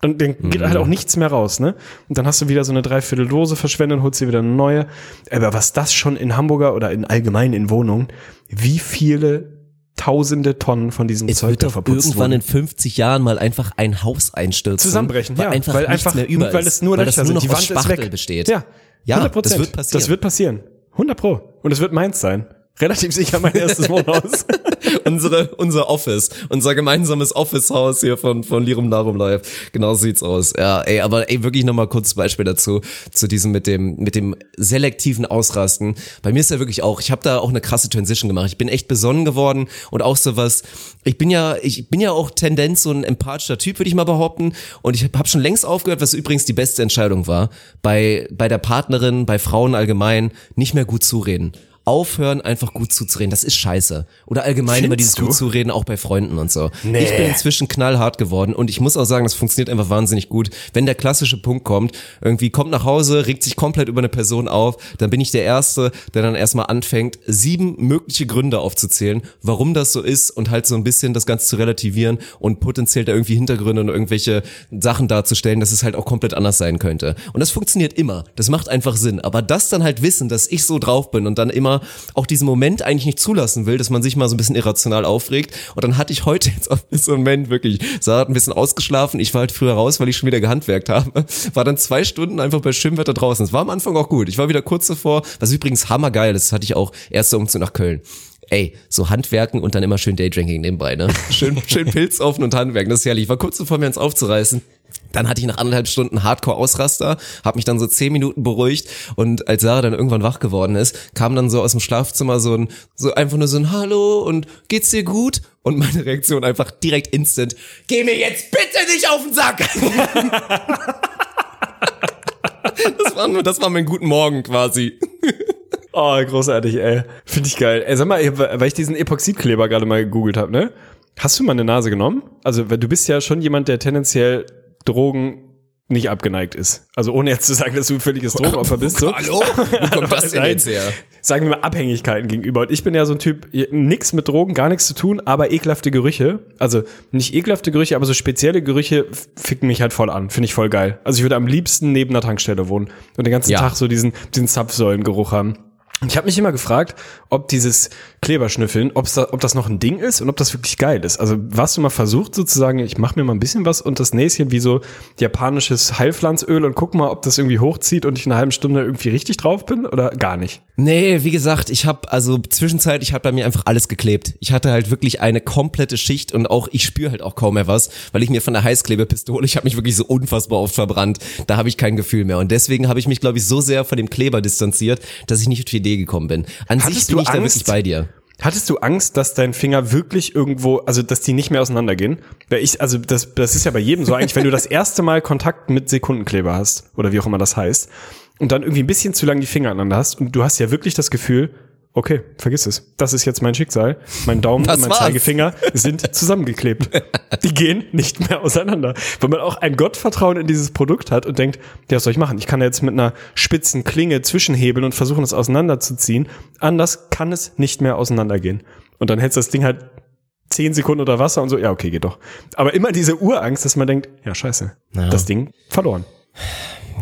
Dann, dann geht halt auch nichts mehr raus, ne? Und dann hast du wieder so eine Dreivierteldose verschwendet und holst dir wieder eine neue. Aber was das schon in Hamburger oder in allgemein in Wohnungen, wie viele tausende Tonnen von diesem Es Zeug wird doch irgendwann wurden. in 50 Jahren mal einfach ein Haus einstürzen. zusammenbrechen, weil ja, einfach weil einfach, mehr über weil es nur weil Löcher das nur noch sind. Die Wand ist weg. besteht. Ja, Ja, 100%. das wird passieren. Das wird passieren. 100 pro. Und es wird meins sein. Relativ sicher mein erstes Wohnhaus. Unsere, unser Office, unser gemeinsames Office-Haus hier von, von Lirum Larum Live. Genau so sieht's aus. Ja, ey, aber ey, wirklich nochmal kurz Beispiel dazu, zu diesem mit dem, mit dem selektiven Ausrasten. Bei mir ist ja wirklich auch, ich habe da auch eine krasse Transition gemacht. Ich bin echt besonnen geworden und auch sowas, ich bin ja, ich bin ja auch Tendenz so ein empathischer Typ, würde ich mal behaupten. Und ich habe hab schon längst aufgehört, was übrigens die beste Entscheidung war, bei, bei der Partnerin, bei Frauen allgemein, nicht mehr gut zureden. Aufhören, einfach gut zuzureden. Das ist scheiße. Oder allgemein immer dieses Findest du? gut zureden, auch bei Freunden und so. Ich bin inzwischen knallhart geworden und ich muss auch sagen, das funktioniert einfach wahnsinnig gut. Wenn der klassische Punkt kommt, irgendwie kommt nach Hause, regt sich komplett über eine Person auf, dann bin ich der Erste, der dann erstmal anfängt, sieben mögliche Gründe aufzuzählen, warum das so ist und halt so ein bisschen das Ganze zu relativieren und potenziell da irgendwie Hintergründe und irgendwelche Sachen darzustellen, dass es halt auch komplett anders sein könnte. Und das funktioniert immer. Das macht einfach Sinn. Aber das dann halt wissen, dass ich so drauf bin und dann immer auch diesen Moment eigentlich nicht zulassen will, dass man sich mal so ein bisschen irrational aufregt. Und dann hatte ich heute jetzt auch so einen Moment wirklich, Sarah hat ein bisschen ausgeschlafen, ich war halt früher raus, weil ich schon wieder gehandwerkt habe. War dann zwei Stunden einfach bei Schwimmwetter draußen. Es war am Anfang auch gut. Ich war wieder kurz davor, was übrigens hammergeil ist, das hatte ich auch erster Umzug nach Köln. Ey, so Handwerken und dann immer schön Daydrinking nebenbei, ne? Schön, schön Pilz offen und Handwerken, das ist herrlich. Ich war kurz davor, mir eins aufzureißen. Dann hatte ich nach anderthalb Stunden Hardcore-Ausraster, habe mich dann so zehn Minuten beruhigt und als Sarah dann irgendwann wach geworden ist, kam dann so aus dem Schlafzimmer so ein, so einfach nur so ein Hallo und geht's dir gut? Und meine Reaktion einfach direkt instant, geh mir jetzt bitte nicht auf den Sack! das, war nur, das war mein guten Morgen quasi. Oh, großartig, ey. Finde ich geil. Ey, sag mal, weil ich diesen Epoxidkleber gerade mal gegoogelt habe, ne? Hast du mal eine Nase genommen? Also, weil du bist ja schon jemand, der tendenziell Drogen nicht abgeneigt ist. Also ohne jetzt zu sagen, dass du ein völliges Drogenopfer bist. So. Hallo? Wo kommt das denn jetzt her? Sagen wir mal Abhängigkeiten gegenüber. Und ich bin ja so ein Typ, nix mit Drogen, gar nichts zu tun, aber ekelhafte Gerüche. Also nicht ekelhafte Gerüche, aber so spezielle Gerüche ficken mich halt voll an. Finde ich voll geil. Also ich würde am liebsten neben einer Tankstelle wohnen und den ganzen Ja. Tag so diesen, diesen Zapfsäulengeruch haben. Ich habe mich immer gefragt, ob dieses Kleberschnüffeln, ob's da, ob das noch ein Ding ist und ob das wirklich geil ist. Also warst du mal versucht sozusagen, ich mache mir mal ein bisschen was und das Näschen wie so japanisches Heilpflanzöl und guck mal, ob das irgendwie hochzieht und ich in einer halben Stunde irgendwie richtig drauf bin oder gar nicht? Nee, wie gesagt, ich habe also zwischenzeitlich hat bei mir einfach alles geklebt. Ich hatte halt wirklich eine komplette Schicht und auch ich spüre halt auch kaum mehr was, weil ich mir von der Heißklebepistole, ich habe mich wirklich so unfassbar oft verbrannt. Da habe ich kein Gefühl mehr und deswegen habe ich mich glaube ich so sehr von dem Kleber distanziert, dass ich nicht die Idee gekommen bin. An Hattest sich bin du ich da Angst? wirklich bei dir. Hattest du Angst, dass dein Finger wirklich irgendwo, also dass die nicht mehr auseinandergehen? Weil ich, also das, das ist ja bei jedem so eigentlich, wenn du das erste Mal Kontakt mit Sekundenkleber hast oder wie auch immer das heißt und dann irgendwie ein bisschen zu lang die Finger aneinander hast und du hast ja wirklich das Gefühl, okay, vergiss es. Das ist jetzt mein Schicksal. Mein Daumen Das und mein war's. Zeigefinger sind zusammengeklebt. Die gehen nicht mehr auseinander. Weil man auch ein Gottvertrauen in dieses Produkt hat und denkt, ja, was soll ich machen? Ich kann ja jetzt mit einer spitzen Klinge zwischenhebeln und versuchen, es auseinanderzuziehen. Anders kann es nicht mehr auseinandergehen. Und dann hältst du das Ding halt zehn Sekunden unter Wasser und so, ja, okay, geht doch. Aber immer diese Urangst, dass man denkt, ja, scheiße, das Ding verloren.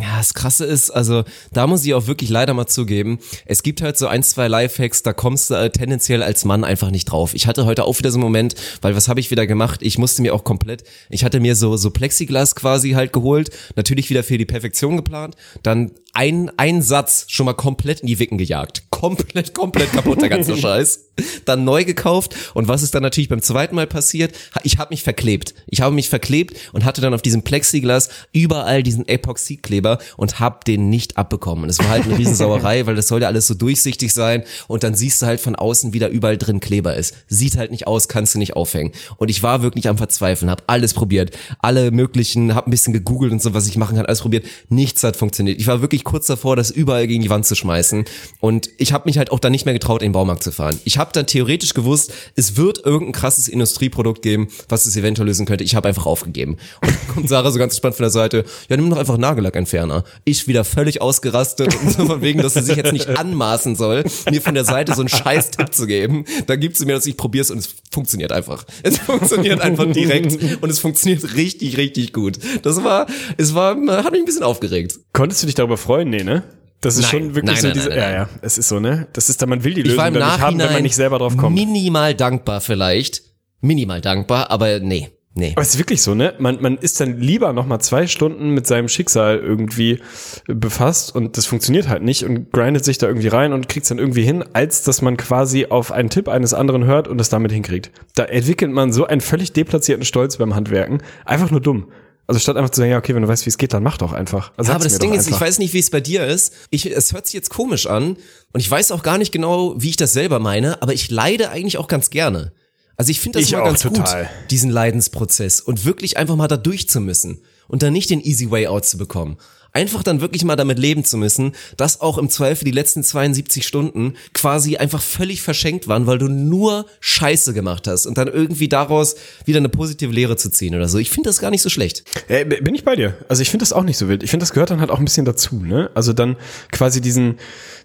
Ja, das Krasse ist, also da muss ich auch wirklich leider mal zugeben, es gibt halt so ein, zwei Lifehacks, da kommst du äh, tendenziell als Mann einfach nicht drauf. Ich hatte heute auch wieder so einen Moment, weil was habe ich wieder gemacht? Ich musste mir auch komplett, ich hatte mir so, so Plexiglas quasi halt geholt, natürlich wieder für die Perfektion geplant, dann ein, ein Satz schon mal komplett in die Wicken gejagt. Komplett, komplett kaputt, der ganze Scheiß. Dann neu gekauft und was ist dann natürlich beim zweiten Mal passiert? Ich habe mich verklebt. Ich habe mich verklebt und hatte dann auf diesem Plexiglas überall diesen Epoxidkleber und hab den nicht abbekommen. Und es war halt eine Riesensauerei, weil das soll ja alles so durchsichtig sein und dann siehst du halt von außen, wie da überall drin Kleber ist. Sieht halt nicht aus, kannst du nicht aufhängen. Und ich war wirklich am Verzweifeln, hab alles probiert, alle möglichen, hab ein bisschen gegoogelt und so, was ich machen kann, alles probiert. Nichts hat funktioniert. Ich war wirklich kurz davor, das überall gegen die Wand zu schmeißen. Und ich habe mich halt auch dann nicht mehr getraut, in den Baumarkt zu fahren. Ich habe dann theoretisch gewusst, es wird irgendein krasses Industrieprodukt geben, was es eventuell lösen könnte. Ich habe einfach aufgegeben. Und dann kommt Sarah so ganz entspannt von der Seite, ja, nimm doch einfach Nagellackentferner. Ich wieder völlig ausgerastet und so von wegen, dass sie sich jetzt nicht anmaßen soll, mir von der Seite so einen scheiß Tipp zu geben. Dann gibt sie mir das, ich probier's und es funktioniert einfach. Es funktioniert einfach direkt und es funktioniert richtig, richtig gut. Das war, es war, hat mich ein bisschen aufgeregt. Konntest du dich darüber freuen? Nee, ne? Das ist Nein. schon wirklich Nein, so nein, diese, nein, ja, nein. ja, es ist so, ne? Das ist da, man will die Lösung dann nicht haben, wenn man nicht selber drauf kommt. minimal dankbar vielleicht. Minimal dankbar, aber nee, nee. Aber es ist wirklich so, ne? Man, man ist dann lieber noch mal zwei Stunden mit seinem Schicksal irgendwie befasst und das funktioniert halt nicht und grindet sich da irgendwie rein und kriegt es dann irgendwie hin, als dass man quasi auf einen Tipp eines anderen hört und es damit hinkriegt. Da entwickelt man so einen völlig deplatzierten Stolz beim Handwerken. Einfach nur dumm. Also statt einfach zu sagen, ja, okay, wenn du weißt, wie es geht, dann mach doch einfach. Also Ja, aber das Ding ist, ich einfach. weiß nicht, wie es bei dir ist. Ich, es hört sich jetzt komisch an und ich weiß auch gar nicht genau, wie ich das selber meine, aber ich leide eigentlich auch ganz gerne. Also ich finde das Ich auch ganz total. gut, diesen Leidensprozess und wirklich einfach mal da durch zu müssen und dann nicht den easy way out zu bekommen. Einfach dann wirklich mal damit leben zu müssen, dass auch im Zweifel die letzten 72 Stunden quasi einfach völlig verschenkt waren, weil du nur Scheiße gemacht hast und dann irgendwie daraus wieder eine positive Lehre zu ziehen oder so. Ich finde das gar nicht so schlecht. Äh, bin ich bei dir. Also ich finde das auch nicht so wild. Ich finde, das gehört dann halt auch ein bisschen dazu, ne? Also dann quasi diesen,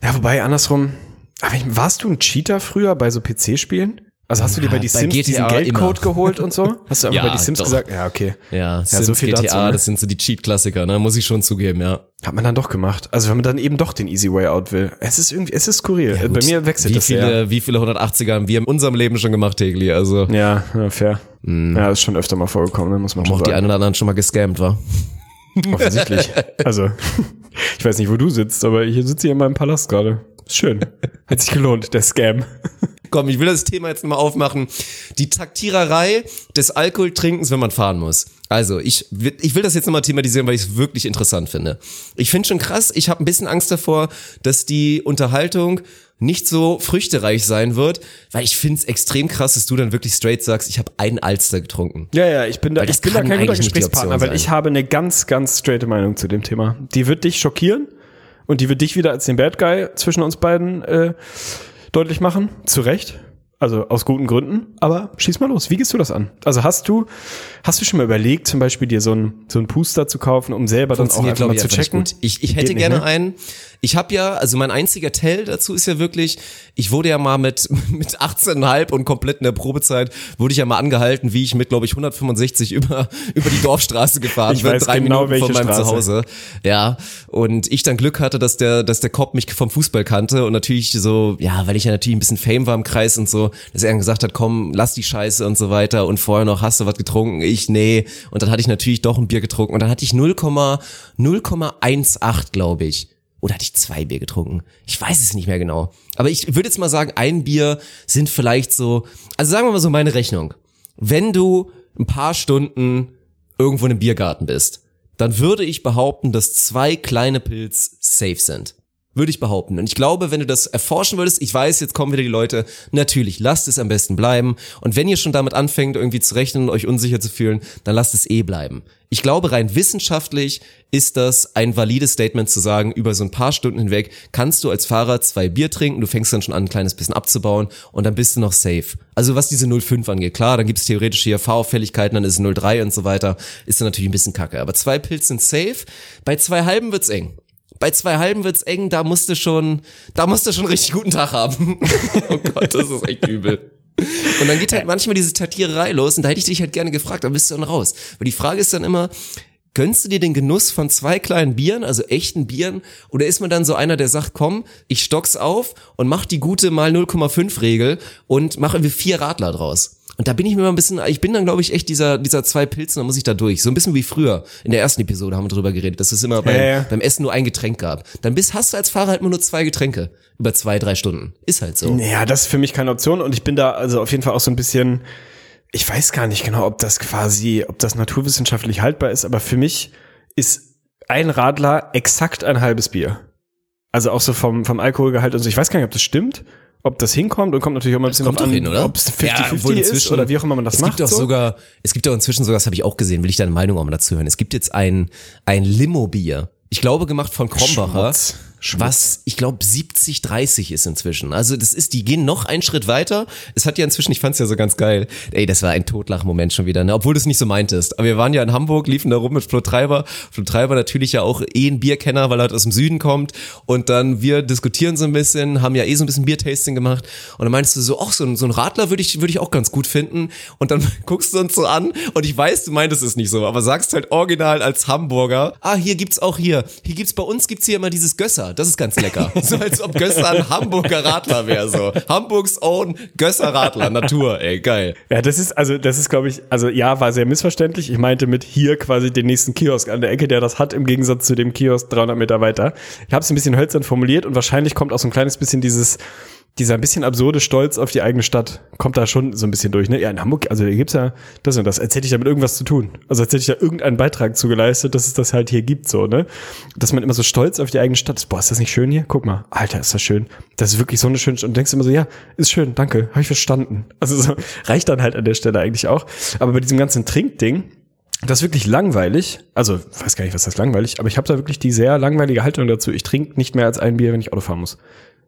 ja, wobei andersrum, warst du ein Cheater früher bei so PC-Spielen? Also hast du dir bei die bei Sims diesen GTA Geldcode immer. geholt und so? Hast du einfach Ja, bei die Sims doch. gesagt? Ja, okay. Ja, Sims, so viel GTA, dazu, ne? das sind so die Cheat-Klassiker, ne? Muss ich schon zugeben, ja. Hat man dann doch gemacht. Also wenn man dann eben doch den Easy Way Out will. Es ist irgendwie, es ist skurril. bei Gut, mir wechselt wie das viele, sehr. Wie viele 180er haben wir in unserem Leben schon gemacht, Tegli? Also, Ja, ja, fair. Ja, ist schon öfter mal vorgekommen, ne? muss man schon auch die sagen. einen oder anderen schon mal gescammt, war. Offensichtlich. Also, ich weiß nicht, wo du sitzt, aber hier sitze ich in meinem Palast gerade. Schön. Hat sich gelohnt, der Scam. Komm, ich will das Thema jetzt nochmal aufmachen. Die Taktiererei des Alkoholtrinkens, wenn man fahren muss. Also, ich, will- ich will das jetzt nochmal thematisieren, weil ich es wirklich interessant finde. Ich finde schon krass, ich habe ein bisschen Angst davor, dass die Unterhaltung nicht so früchtereich sein wird, weil ich finde es extrem krass, dass du dann wirklich straight sagst, ich habe einen Alster getrunken. Ja, ja, ich bin da, ich bin da kann kein guter Gesprächspartner, weil ich habe eine ganz, ganz straighte Meinung zu dem Thema. Die wird dich schockieren und die wird dich wieder als den Bad Guy zwischen uns beiden äh, deutlich machen. Zu Recht. Also aus guten Gründen. Aber schieß mal los. Wie gehst du das an? Also hast du, hast du schon mal überlegt, zum Beispiel dir so einen so einen Puster zu kaufen, um selber dann auch einfach mal zu checken? gut. Ich, ich hätte nicht, gerne ne? einen. Ich habe ja, also mein einziger Tell dazu ist ja wirklich, ich wurde ja mal mit mit 18,5 und komplett in der Probezeit wurde ich ja mal angehalten, wie ich mit glaube ich 165 über über die Dorfstraße gefahren Ich bin, drei genau, Minuten von meinem Straße. Zuhause. Ja, und ich dann Glück hatte, dass der dass der Cop mich vom Fußball kannte und natürlich so, ja, weil ich ja natürlich ein bisschen Fame war im Kreis und so, dass er dann gesagt hat, komm, lass die Scheiße und so weiter und vorher noch hast du was getrunken, ich nee und dann hatte ich natürlich doch ein Bier getrunken und dann hatte ich 0, 0,18 glaube ich. Oder hatte ich zwei Bier getrunken? Ich weiß es nicht mehr genau. Aber ich würde jetzt mal sagen, ein Bier sind vielleicht so, also sagen wir mal so meine Rechnung. Wenn du ein paar Stunden irgendwo in einem Biergarten bist, dann würde ich behaupten, dass zwei kleine Pilz safe sind. Würde ich behaupten. Und ich glaube, wenn du das erforschen würdest, ich weiß, jetzt kommen wieder die Leute, natürlich, lasst es am besten bleiben. Und wenn ihr schon damit anfängt, irgendwie zu rechnen und euch unsicher zu fühlen, dann lasst es eh bleiben. Ich glaube, rein wissenschaftlich ist das ein valides Statement zu sagen, über so ein paar Stunden hinweg kannst du als Fahrer zwei Bier trinken, du fängst dann schon an, ein kleines bisschen abzubauen und dann bist du noch safe. Also was diese 0,5 angeht, klar, dann gibt es theoretisch hier Fahrauffälligkeiten, dann ist es 0,3 und so weiter, ist dann natürlich ein bisschen kacke. Aber zwei Pilz sind safe, bei zwei halben wird's eng. Bei zwei halben wird's eng, da musst du schon, da musst du schon einen richtig guten Tag haben. oh Gott, das ist echt übel. Und dann geht halt manchmal diese Tatiererei los und da hätte ich dich halt gerne gefragt, da bist du dann raus. Weil die Frage ist dann immer, gönnst du dir den Genuss von zwei kleinen Bieren, also echten Bieren, oder ist man dann so einer, der sagt, komm, ich stock's auf und mach die gute mal 0,5 Regel und mach irgendwie vier Radler draus. Und da bin ich mir mal ein bisschen, ich bin dann glaube ich echt dieser, dieser zwei Pilzen, da muss ich da durch. So ein bisschen wie früher. In der ersten Episode haben wir drüber geredet, dass es immer beim, Ja, ja. beim Essen nur ein Getränk gab. Dann bist, hast du als Fahrer halt immer nur zwei Getränke. Über zwei, drei Stunden. Ist halt so. Ja, das ist für mich keine Option und ich bin da also auf jeden Fall auch so ein bisschen, ich weiß gar nicht genau, ob das quasi, ob das naturwissenschaftlich haltbar ist, aber für mich ist ein Radler exakt ein halbes Bier. Also auch so vom, vom Alkoholgehalt und so. Ich weiß gar nicht, ob das stimmt, ob das hinkommt und kommt natürlich auch mal ein bisschen kommt drauf doch an, hin, oder? ob es Ja, 50-50 obwohl ist inzwischen- oder wie auch immer man das es macht. gibt auch so. sogar, es gibt auch inzwischen sogar, das habe ich auch gesehen, will ich deine Meinung auch mal dazu hören. Es gibt jetzt ein, ein Limo-Bier. Ich glaube, gemacht von Krombacher. Schmutz. Was, ich glaube, 70, 30 ist inzwischen. Also das ist, die gehen noch einen Schritt weiter. Es hat ja inzwischen, ich fand's ja so ganz geil. Ey, das war ein Totlach-Moment schon wieder, ne? obwohl du es nicht so meintest. Aber wir waren ja in Hamburg, liefen da rum mit Flo Treiber. Flo Treiber natürlich ja auch eh ein Bierkenner, weil er halt aus dem Süden kommt. Und dann wir diskutieren so ein bisschen, haben ja eh so ein bisschen Biertasting gemacht. Und dann meinst du so, ach, so ein, so ein Radler würde ich, würde ich auch ganz gut finden. Und dann guckst du uns so an und ich weiß, du meintest es nicht so, aber sagst halt original als Hamburger, ah, hier gibt's auch hier, hier gibt's bei uns gibt's hier immer dieses Gösser, das ist ganz lecker. So als ob Gösser ein Hamburger Radler wäre so. Hamburgs own Gösser Radler, Natur, ey, geil. Ja, das ist, also, das ist, glaube ich, also ja, war sehr missverständlich. Ich meinte mit hier quasi den nächsten Kiosk an der Ecke, der das hat, im Gegensatz zu dem Kiosk 300 Meter weiter. Ich habe es ein bisschen hölzern formuliert und wahrscheinlich kommt auch so ein kleines bisschen dieses, dieser ein bisschen absurde Stolz auf die eigene Stadt, kommt da schon so ein bisschen durch, ne? Ja, in Hamburg, also hier gibt's ja das und das, als hätte ich damit irgendwas zu tun. Also als hätte ich da irgendeinen Beitrag zugeleistet, dass es das halt hier gibt, so, ne? Dass man immer so stolz auf die eigene Stadt ist. Boah, ist das nicht schön hier? Guck mal, Alter, ist das schön. Das ist wirklich so eine schöne Stadt. Und denkst immer so, ja, ist schön, danke, habe ich verstanden. Also so, reicht dann halt an der Stelle eigentlich auch. Aber bei diesem ganzen Trinkding, das ist wirklich langweilig. Also, weiß gar nicht, was das langweilig, aber ich habe da wirklich die sehr langweilige Haltung dazu. Ich trinke nicht mehr als ein Bier, wenn ich Auto fahren muss.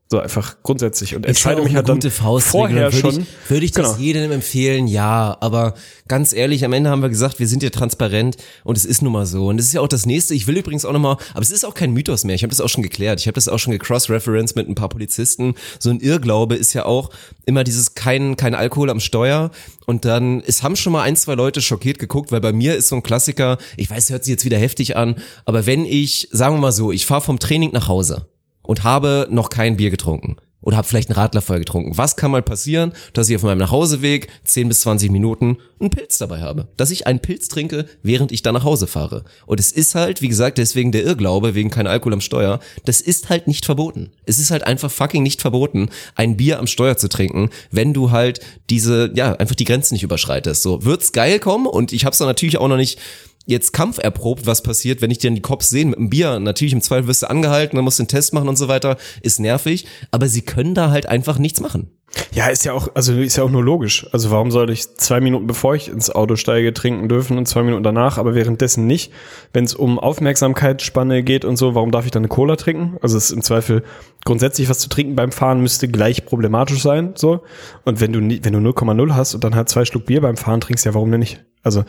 So einfach grundsätzlich und entscheide mich halt dann vorher würde schon. Ich, würde ich das Genau. jedem empfehlen? Ja, aber ganz ehrlich, am Ende haben wir gesagt, wir sind ja transparent und es ist nun mal so. Und das ist ja auch das nächste. Ich will übrigens auch nochmal, aber es ist auch kein Mythos mehr. Ich habe das auch schon geklärt. Ich habe das auch schon gecross-referenced mit ein paar Polizisten. So ein Irrglaube ist ja auch immer dieses kein, kein Alkohol am Steuer. Und dann, es haben schon mal ein, zwei Leute schockiert geguckt, weil bei mir ist so ein Klassiker, ich weiß, hört sich jetzt wieder heftig an, aber wenn ich, sagen wir mal so, ich fahre vom Training nach Hause und habe noch kein Bier getrunken oder habe vielleicht einen Radler vorher getrunken. Was kann mal passieren, dass ich auf meinem Nachhauseweg 10 bis 20 Minuten einen Pilz dabei habe? Dass ich einen Pilz trinke, während ich dann nach Hause fahre. Und es ist halt, wie gesagt, deswegen der Irrglaube, wegen kein Alkohol am Steuer, das ist halt nicht verboten. Es ist halt einfach fucking nicht verboten, ein Bier am Steuer zu trinken, wenn du halt diese, ja, einfach die Grenzen nicht überschreitest. So, wird's geil kommen und ich hab's dann natürlich auch noch nicht jetzt kampferprobt, was passiert, wenn ich dir die Cops sehen mit einem Bier. Natürlich im Zweifel wirst du angehalten, dann musst du einen Test machen und so weiter. Ist nervig, aber sie können da halt einfach nichts machen. Ja, ist ja auch, also ist ja auch nur logisch. Also warum soll ich zwei Minuten bevor ich ins Auto steige trinken dürfen und zwei Minuten danach, aber währenddessen nicht? Wenn es um Aufmerksamkeitsspanne geht und so, warum darf ich dann eine Cola trinken? Also es ist im Zweifel grundsätzlich was zu trinken beim Fahren müsste gleich problematisch sein, so. Und wenn du wenn du 0,0 hast und dann halt zwei Schluck Bier beim Fahren trinkst, ja, warum denn nicht? Also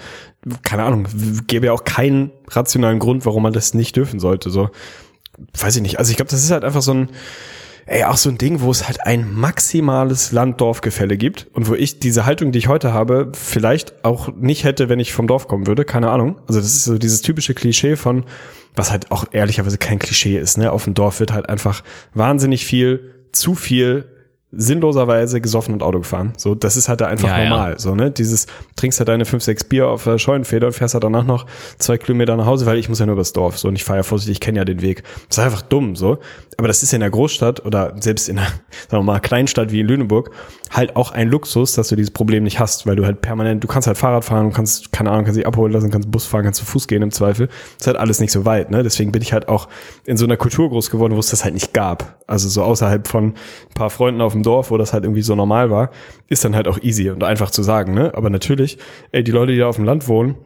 keine Ahnung, gäbe ja auch keinen rationalen Grund, warum man das nicht dürfen sollte, so. Weiß ich nicht. Also ich glaube, das ist halt einfach so ein ey, auch so ein Ding, wo es halt ein maximales Land-Dorf-Gefälle gibt und wo ich diese Haltung, die ich heute habe, vielleicht auch nicht hätte, wenn ich vom Dorf kommen würde, keine Ahnung. Also das ist so dieses typische Klischee von, was halt auch ehrlicherweise kein Klischee ist, ne? Auf dem Dorf wird halt einfach wahnsinnig viel, zu viel sinnloserweise gesoffen und Auto gefahren. So, das ist halt da einfach Ja, ja. normal. So, ne? Dieses, trinkst halt deine fünf, sechs Bier auf der Scheunenfeder und fährst halt danach noch zwei Kilometer nach Hause, weil ich muss ja nur übers Dorf. So, und ich fahre ja vorsichtig, ich kenne ja den Weg. Das ist einfach dumm, so. Aber das ist in der Großstadt oder selbst in einer, sagen wir mal, Kleinstadt wie in Lüneburg halt auch ein Luxus, dass du dieses Problem nicht hast, weil du halt permanent, du kannst halt Fahrrad fahren, du kannst, keine Ahnung, kannst dich abholen lassen, kannst Bus fahren, kannst zu Fuß gehen im Zweifel. Das ist halt alles nicht so weit, ne? Deswegen bin ich halt auch in so einer Kultur groß geworden, wo es das halt nicht gab. Also so außerhalb von ein paar Freunden auf dem Dorf, wo das halt irgendwie so normal war, ist dann halt auch easy und einfach zu sagen, ne? Aber natürlich, ey, die Leute, die da auf dem Land wohnen,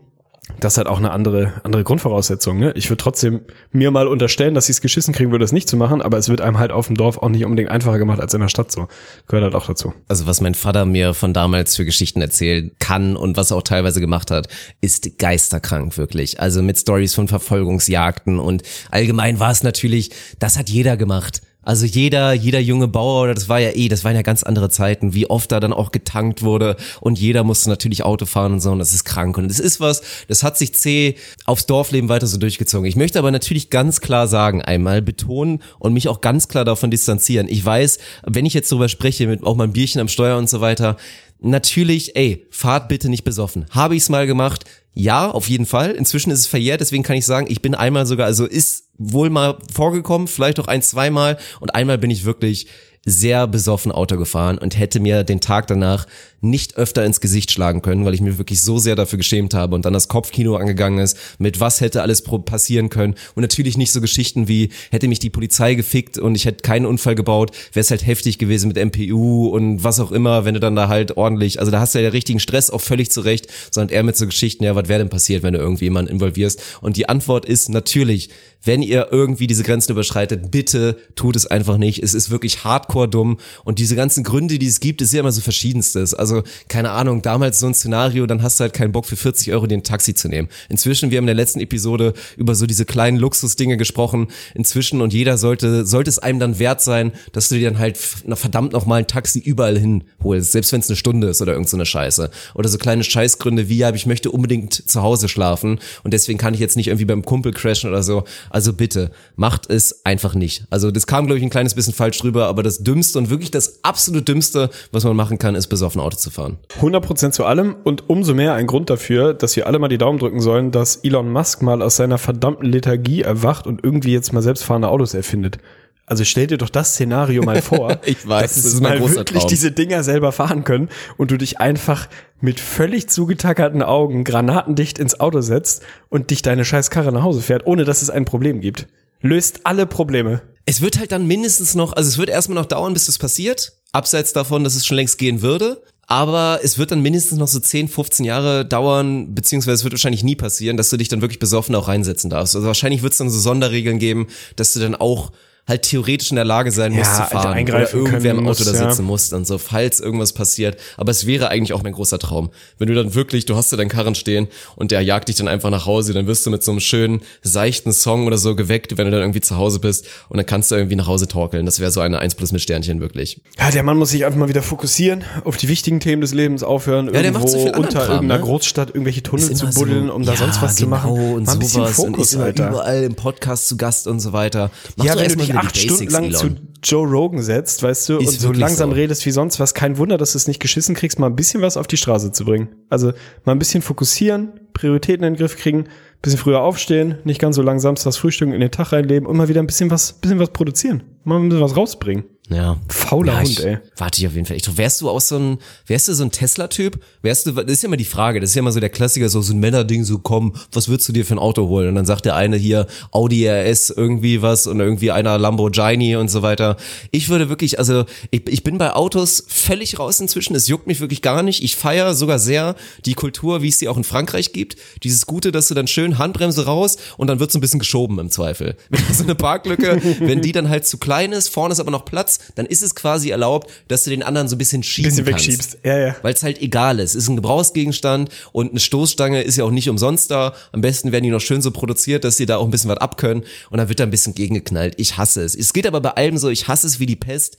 das halt auch eine andere, andere Grundvoraussetzung. Ne? Ich würde trotzdem mir mal unterstellen, dass sie es geschissen kriegen würde, das nicht zu machen, aber es wird einem halt auf dem Dorf auch nicht unbedingt einfacher gemacht als in der Stadt so. Gehört halt auch dazu. Also was mein Vater mir von damals für Geschichten erzählen kann und was er auch teilweise gemacht hat, ist geisterkrank wirklich. Also mit Stories von Verfolgungsjagden und allgemein war es natürlich, das hat jeder gemacht. Also jeder, jeder junge Bauer, oder das war ja eh, das waren ja ganz andere Zeiten, wie oft da dann auch getankt wurde und jeder musste natürlich Auto fahren und so und das ist krank und das ist was, das hat sich zäh aufs Dorfleben weiter so durchgezogen. Ich möchte aber natürlich ganz klar sagen, einmal betonen und mich auch ganz klar davon distanzieren. Ich weiß, wenn ich jetzt darüber spreche, mit auch ein Bierchen am Steuer und so weiter, natürlich, ey, fahrt bitte nicht besoffen. Habe ich's mal gemacht? Ja, auf jeden Fall. Inzwischen ist es verjährt, deswegen kann ich sagen, ich bin einmal sogar, also ist wohl mal vorgekommen, vielleicht auch ein, zweimal. Und einmal bin ich wirklich sehr besoffen Auto gefahren und hätte mir den Tag danach nicht öfter ins Gesicht schlagen können, weil ich mir wirklich so sehr dafür geschämt habe und dann das Kopfkino angegangen ist, mit was hätte alles passieren können und natürlich nicht so Geschichten wie hätte mich die Polizei gefickt und ich hätte keinen Unfall gebaut, wäre es halt heftig gewesen mit MPU und was auch immer, wenn du dann da halt ordentlich, also da hast du ja den richtigen Stress auch völlig zurecht, sondern eher mit so Geschichten, ja, was wäre denn passiert, wenn du irgendwie jemanden involvierst und die Antwort ist natürlich, wenn ihr irgendwie diese Grenzen überschreitet, bitte tut es einfach nicht. Es ist wirklich hardcore dumm. Und diese ganzen Gründe, die es gibt, ist ja immer so verschiedenstes. Also, keine Ahnung, damals so ein Szenario, dann hast du halt keinen Bock für 40 Euro den Taxi zu nehmen. Inzwischen, wir haben in der letzten Episode über so diese kleinen Luxusdinge gesprochen. Inzwischen und jeder sollte, sollte es einem dann wert sein, dass du dir dann halt verdammt nochmal ein Taxi überall hinholst. Selbst wenn es eine Stunde ist oder irgend so Scheiße. Oder so kleine Scheißgründe wie, ja, ich möchte unbedingt zu Hause schlafen und deswegen kann ich jetzt nicht irgendwie beim Kumpel crashen oder so. Also bitte, macht es einfach nicht. Also das kam, glaube ich, ein kleines bisschen falsch drüber, aber das Dümmste und wirklich das absolut Dümmste, was man machen kann, ist besoffen Auto zu fahren. 100% zu allem und umso mehr ein Grund dafür, dass wir alle mal die Daumen drücken sollen, dass Elon Musk mal aus seiner verdammten Lethargie erwacht und irgendwie jetzt mal selbstfahrende Autos erfindet. Also stell dir doch das Szenario mal vor, Ich weiß, dass das es ist mal wirklich Traum. diese Dinger selber fahren können und du dich einfach mit völlig zugetackerten Augen granatendicht ins Auto setzt und dich deine scheiß Karre nach Hause fährt, ohne dass es ein Problem gibt. Löst alle Probleme. Es wird halt dann mindestens noch, also es wird erstmal noch dauern, bis das passiert. Abseits davon, dass es schon längst gehen würde. Aber es wird dann mindestens noch so 10, 15 Jahre dauern, beziehungsweise es wird wahrscheinlich nie passieren, dass du dich dann wirklich besoffen auch reinsetzen darfst. Also wahrscheinlich wird es dann so Sonderregeln geben, dass du dann auch halt theoretisch in der Lage sein Ja, zu halt fahren oder eingreifen irgendwer im Auto da musst, ja. sitzen musst und so, falls irgendwas passiert. Aber es wäre eigentlich auch mein großer Traum. Wenn du dann wirklich, du hast ja deinen Karren stehen und der jagt dich dann einfach nach Hause, dann wirst du mit so einem schönen, seichten Song oder so geweckt, wenn du dann irgendwie zu Hause bist und dann kannst du irgendwie nach Hause torkeln. Das wäre so eine 1 plus mit Sternchen wirklich. Ja, der Mann muss sich einfach mal wieder fokussieren, auf die wichtigen Themen des Lebens aufhören, der irgendwo macht so unter Kram, irgendeiner ne? Großstadt irgendwelche Tunnel zu buddeln, so, um da ja, sonst was zu genau, machen. Und Mal ein bisschen sowas und ist Fokus, immer Alter. überall im Podcast zu Gast und so weiter. Mach ja, wenn du dich wieder die acht Stunden lang Elon. zu Joe Rogan setzt, weißt du, Ist und so langsam so. redest wie sonst was, kein Wunder, dass du es nicht geschissen kriegst, mal ein bisschen was auf die Straße zu bringen. Also mal ein bisschen fokussieren, Prioritäten in den Griff kriegen, bisschen früher aufstehen, nicht ganz so lang samstags frühstücken, in den Tag reinleben und mal wieder ein bisschen was, bisschen was produzieren. Mal ein bisschen was rausbringen. Ja. Fauler ja, Hund, ich, ey. Warte ich auf jeden Fall. Ich, wärst du auch so ein, wärst du so ein Tesla-Typ? Wärst du, das ist ja immer die Frage, das ist ja immer so der Klassiker, so, so ein Männerding, so komm, was würdest du dir für ein Auto holen? Und dann sagt der eine hier Audi RS irgendwie was und irgendwie einer Lamborghini und so weiter. Ich würde wirklich, also ich, ich bin bei Autos völlig raus inzwischen, es juckt mich wirklich gar nicht. Ich feiere sogar sehr die Kultur, wie es sie auch in Frankreich gibt. Dieses Gute, dass du dann schön Handbremse raus und dann wird so ein bisschen geschoben im Zweifel. Wenn so eine Parklücke, wenn die dann halt zu klein ist, vorne ist aber noch Platz, dann ist es quasi erlaubt, dass du den anderen so ein bisschen schieben Bisschen kannst. wegschiebst. Ja, ja. Weil es halt egal ist. Es ist ein Gebrauchsgegenstand und eine Stoßstange ist ja auch nicht umsonst da. Am besten werden die noch schön so produziert, dass sie da auch ein bisschen was abkönnen und dann wird da ein bisschen gegengeknallt. Ich hasse es. Es geht aber bei allem so, ich hasse es wie die Pest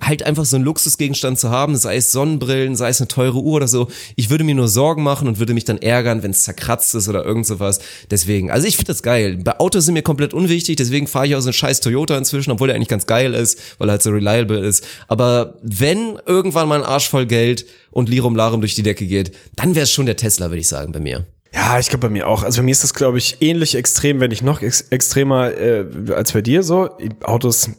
halt einfach so einen Luxusgegenstand zu haben, sei es Sonnenbrillen, sei es eine teure Uhr oder so. Ich würde mir nur Sorgen machen und würde mich dann ärgern, wenn es zerkratzt ist oder irgend sowas. Deswegen, also ich finde das geil. Bei Autos sind mir komplett unwichtig, deswegen fahre ich auch so einen scheiß Toyota inzwischen, obwohl er eigentlich ganz geil ist, weil er halt so reliable ist. Aber wenn irgendwann mal ein Arsch voll Geld und Lirum Larum durch die Decke geht, dann wäre es schon der Tesla, würde ich sagen, bei mir. Ja, ich glaube bei mir auch. Also bei mir ist das, glaube ich, ähnlich extrem, wenn nicht noch ex extremer äh, als bei dir so. Autos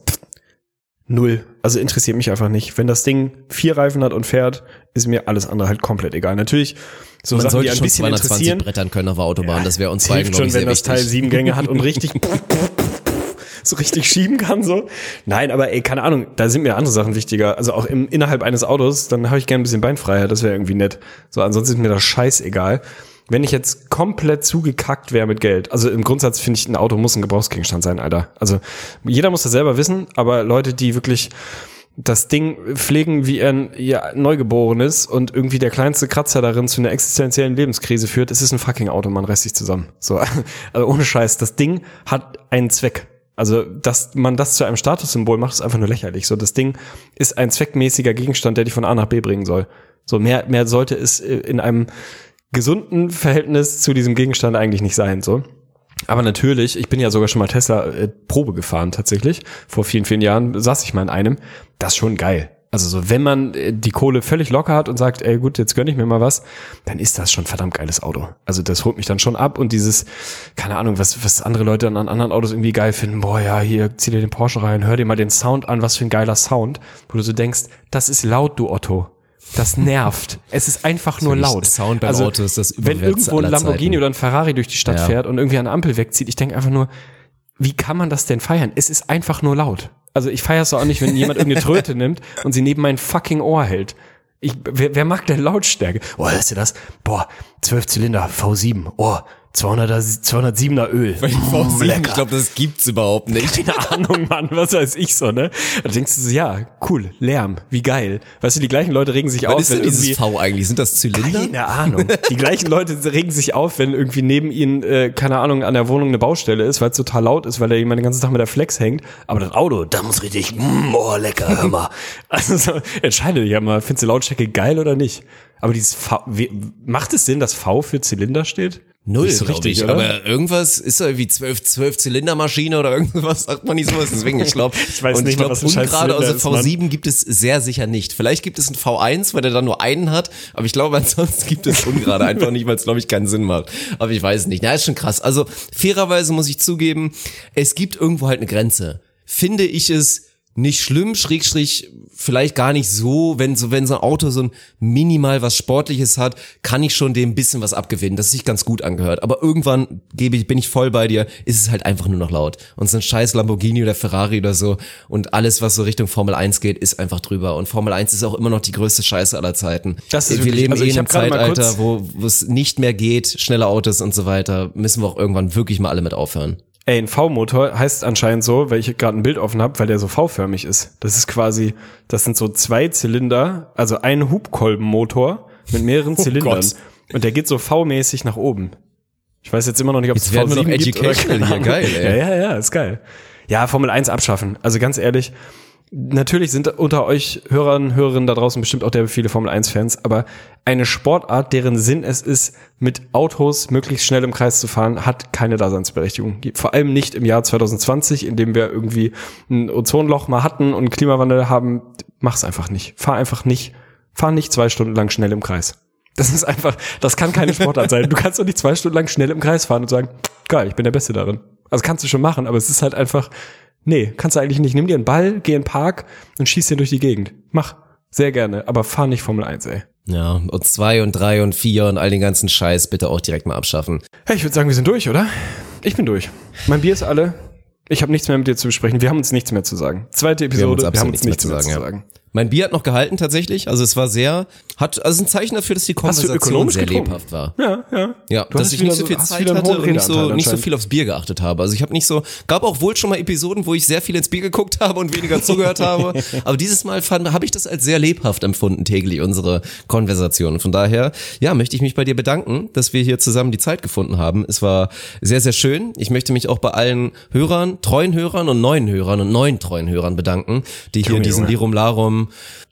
null. Also interessiert mich einfach nicht. Wenn das Ding vier Reifen hat und fährt, ist mir alles andere halt komplett egal. Natürlich, so Man Sachen, sollte die ein schon bisschen 220 interessieren. brettern können auf der Autobahn, das wäre uns beiden, schon, ich, wenn das wichtig. Teil sieben Gänge hat und richtig so richtig schieben kann so. Nein, aber ey, keine Ahnung, da sind mir andere Sachen wichtiger. Also auch im, innerhalb eines Autos, dann habe ich gerne ein bisschen Beinfreiheit, das wäre irgendwie nett. So, ansonsten ist mir das scheißegal. Wenn ich jetzt komplett zugekackt wäre mit Geld, also im Grundsatz finde ich, ein Auto muss ein Gebrauchsgegenstand sein, Alter. Also jeder muss das selber wissen, aber Leute, die wirklich das Ding pflegen wie ein ja, Neugeborenes und irgendwie der kleinste Kratzer darin zu einer existenziellen Lebenskrise führt, es ist ein fucking Auto, man reißt sich zusammen. So, also ohne Scheiß, das Ding hat einen Zweck. Also, dass man das zu einem Statussymbol macht, ist einfach nur lächerlich. So, das Ding ist ein zweckmäßiger Gegenstand, der dich von A nach B bringen soll. So, mehr, mehr sollte es äh, in einem gesunden Verhältnis zu diesem Gegenstand eigentlich nicht sein, so. Aber natürlich, ich bin ja sogar schon mal Tesla äh, Probe gefahren tatsächlich. Vor vielen, vielen Jahren saß ich mal in einem. Das ist schon geil. Also so, wenn man äh, die Kohle völlig locker hat und sagt, ey gut, jetzt gönn ich mir mal was, dann ist das schon verdammt geiles Auto. Also das holt mich dann schon ab und dieses, keine Ahnung, was, was andere Leute dann an anderen Autos irgendwie geil finden, boah ja, hier, zieh dir den Porsche rein, hör dir mal den Sound an, was für ein geiler Sound, wo du so denkst, das ist laut, du Otto. Das nervt. Es ist einfach nur laut. Sound beim Auto ist das Wenn irgendwo ein Lamborghini Zeiten. oder ein Ferrari durch die Stadt Ja. fährt und irgendwie an der Ampel wegzieht, ich denke einfach nur, wie kann man das denn feiern? Es ist einfach nur laut. Also ich feiere es auch nicht, wenn jemand irgendeine Tröte nimmt und sie neben mein fucking Ohr hält. Ich, wer, wer mag denn Lautstärke? Oh, hörst du das? Boah, 12 Zylinder, V7. Oh, 200er, 207er Öl. Mm, Ich glaube, das gibt's überhaupt nicht. Keine Ahnung, Mann, was weiß ich so, ne? Da denkst du so, ja, cool, Lärm, wie geil. Weißt du, die gleichen Leute regen sich Was auf, ist wenn denn dieses. V eigentlich? Sind das Zylinder? Keine Ahnung. Die gleichen Leute regen sich auf, wenn irgendwie neben ihnen, äh, keine Ahnung, an der Wohnung eine Baustelle ist, weil es total laut ist, weil da jemand den ganzen Tag mit der Flex hängt. Aber das Auto, da muss richtig, mm, oh, lecker, hör mal. Also so, entscheide dich ja mal, findest du Lautstärke geil oder nicht? Aber dieses V, wie, macht es Sinn, dass V für Zylinder steht? Null, glaub richtig, ich. oder? Aber irgendwas ist da wie 12, 12 Zylindermaschine oder irgendwas, sagt man nicht sowas. Deswegen, ich glaube, Ich weiß und nicht ich glaube, ungerade aus der ist, V7 gibt es sehr sicher nicht. Vielleicht gibt es einen V1, weil der dann nur einen hat, aber ich glaube, ansonsten gibt es ungerade einfach nicht, weil es, glaube ich, keinen Sinn macht. Aber ich weiß nicht. Na, ist schon krass. Also, fairerweise muss ich zugeben, es gibt irgendwo halt eine Grenze. Finde ich es nicht schlimm, Schrägstrich, vielleicht gar nicht so, wenn so, wenn so ein Auto so ein minimal was Sportliches hat, kann ich schon dem ein bisschen was abgewinnen, das sich ganz gut angehört. Aber irgendwann gebe ich, bin ich voll bei dir, ist es halt einfach nur noch laut. Und so ein scheiß Lamborghini oder Ferrari oder so und alles, was so Richtung Formel 1 geht, ist einfach drüber. Und Formel 1 ist auch immer noch die größte Scheiße aller Zeiten. Das ist Wir wirklich- leben also eh in einem Zeitalter, wo es nicht mehr geht, schnelle Autos und so weiter, müssen wir auch irgendwann wirklich mal alle mit aufhören. Ey, ein V-Motor heißt anscheinend so, weil ich gerade ein Bild offen habe, weil der so V-förmig ist. Das ist quasi, das sind so zwei Zylinder, also ein Hubkolbenmotor mit mehreren Zylindern. Gott. Und der geht so V-mäßig nach oben. Ich weiß jetzt immer noch nicht, ob Jetzt es werden wir V7 noch gibt oder keine hier, geil, ey. Ja, ja, ja, ist geil. Ja, Formel 1 abschaffen. Also ganz ehrlich, natürlich sind unter euch Hörern, Hörerinnen da draußen bestimmt auch der viele Formel 1 Fans, aber eine Sportart, deren Sinn es ist, mit Autos möglichst schnell im Kreis zu fahren, hat keine Daseinsberechtigung. Vor allem nicht im Jahr 2020, in dem wir irgendwie ein Ozonloch mal hatten und Klimawandel haben. Mach's einfach nicht. Fahr einfach nicht. Fahr nicht zwei Stunden lang schnell im Kreis. Das ist einfach, das kann keine Sportart sein. Du kannst doch nicht zwei Stunden lang schnell im Kreis fahren und sagen, geil, ich bin der Beste darin. Also kannst du schon machen, aber es ist halt einfach Nee, kannst du eigentlich nicht. Nimm dir einen Ball, geh in den Park und schieß den durch die Gegend. Mach. Sehr gerne. Aber fahr nicht Formel 1, ey. Ja, und zwei und drei und vier und all den ganzen Scheiß bitte auch direkt mal abschaffen. Hey, ich würde sagen, wir sind durch, oder? Ich bin durch. Mein Bier ist alle. Ich habe nichts mehr mit dir zu besprechen. Wir haben uns nichts mehr zu sagen. Zweite Episode, wir haben uns, nichts mehr zu sagen. Mein Bier hat noch gehalten tatsächlich, also es war sehr, hat also ein Zeichen dafür, dass die Konversation sehr getrunken? lebhaft war. Ja, ja. Ja, Du dass ich nicht so viel Zeit hatte und nicht so, nicht so viel aufs Bier geachtet habe. Also ich habe nicht so, gab auch wohl schon mal Episoden, wo ich sehr viel ins Bier geguckt habe und weniger zugehört habe. Aber dieses Mal fand, habe ich das als sehr lebhaft empfunden, täglich unsere Konversation. Von daher, ja, möchte ich mich bei dir bedanken, dass wir hier zusammen die Zeit gefunden haben. Es war sehr, sehr schön. Ich möchte mich auch bei allen Hörern, treuen Hörern und neuen Hörern und neuen treuen Hörern bedanken, die hier diesen. Lirum Larum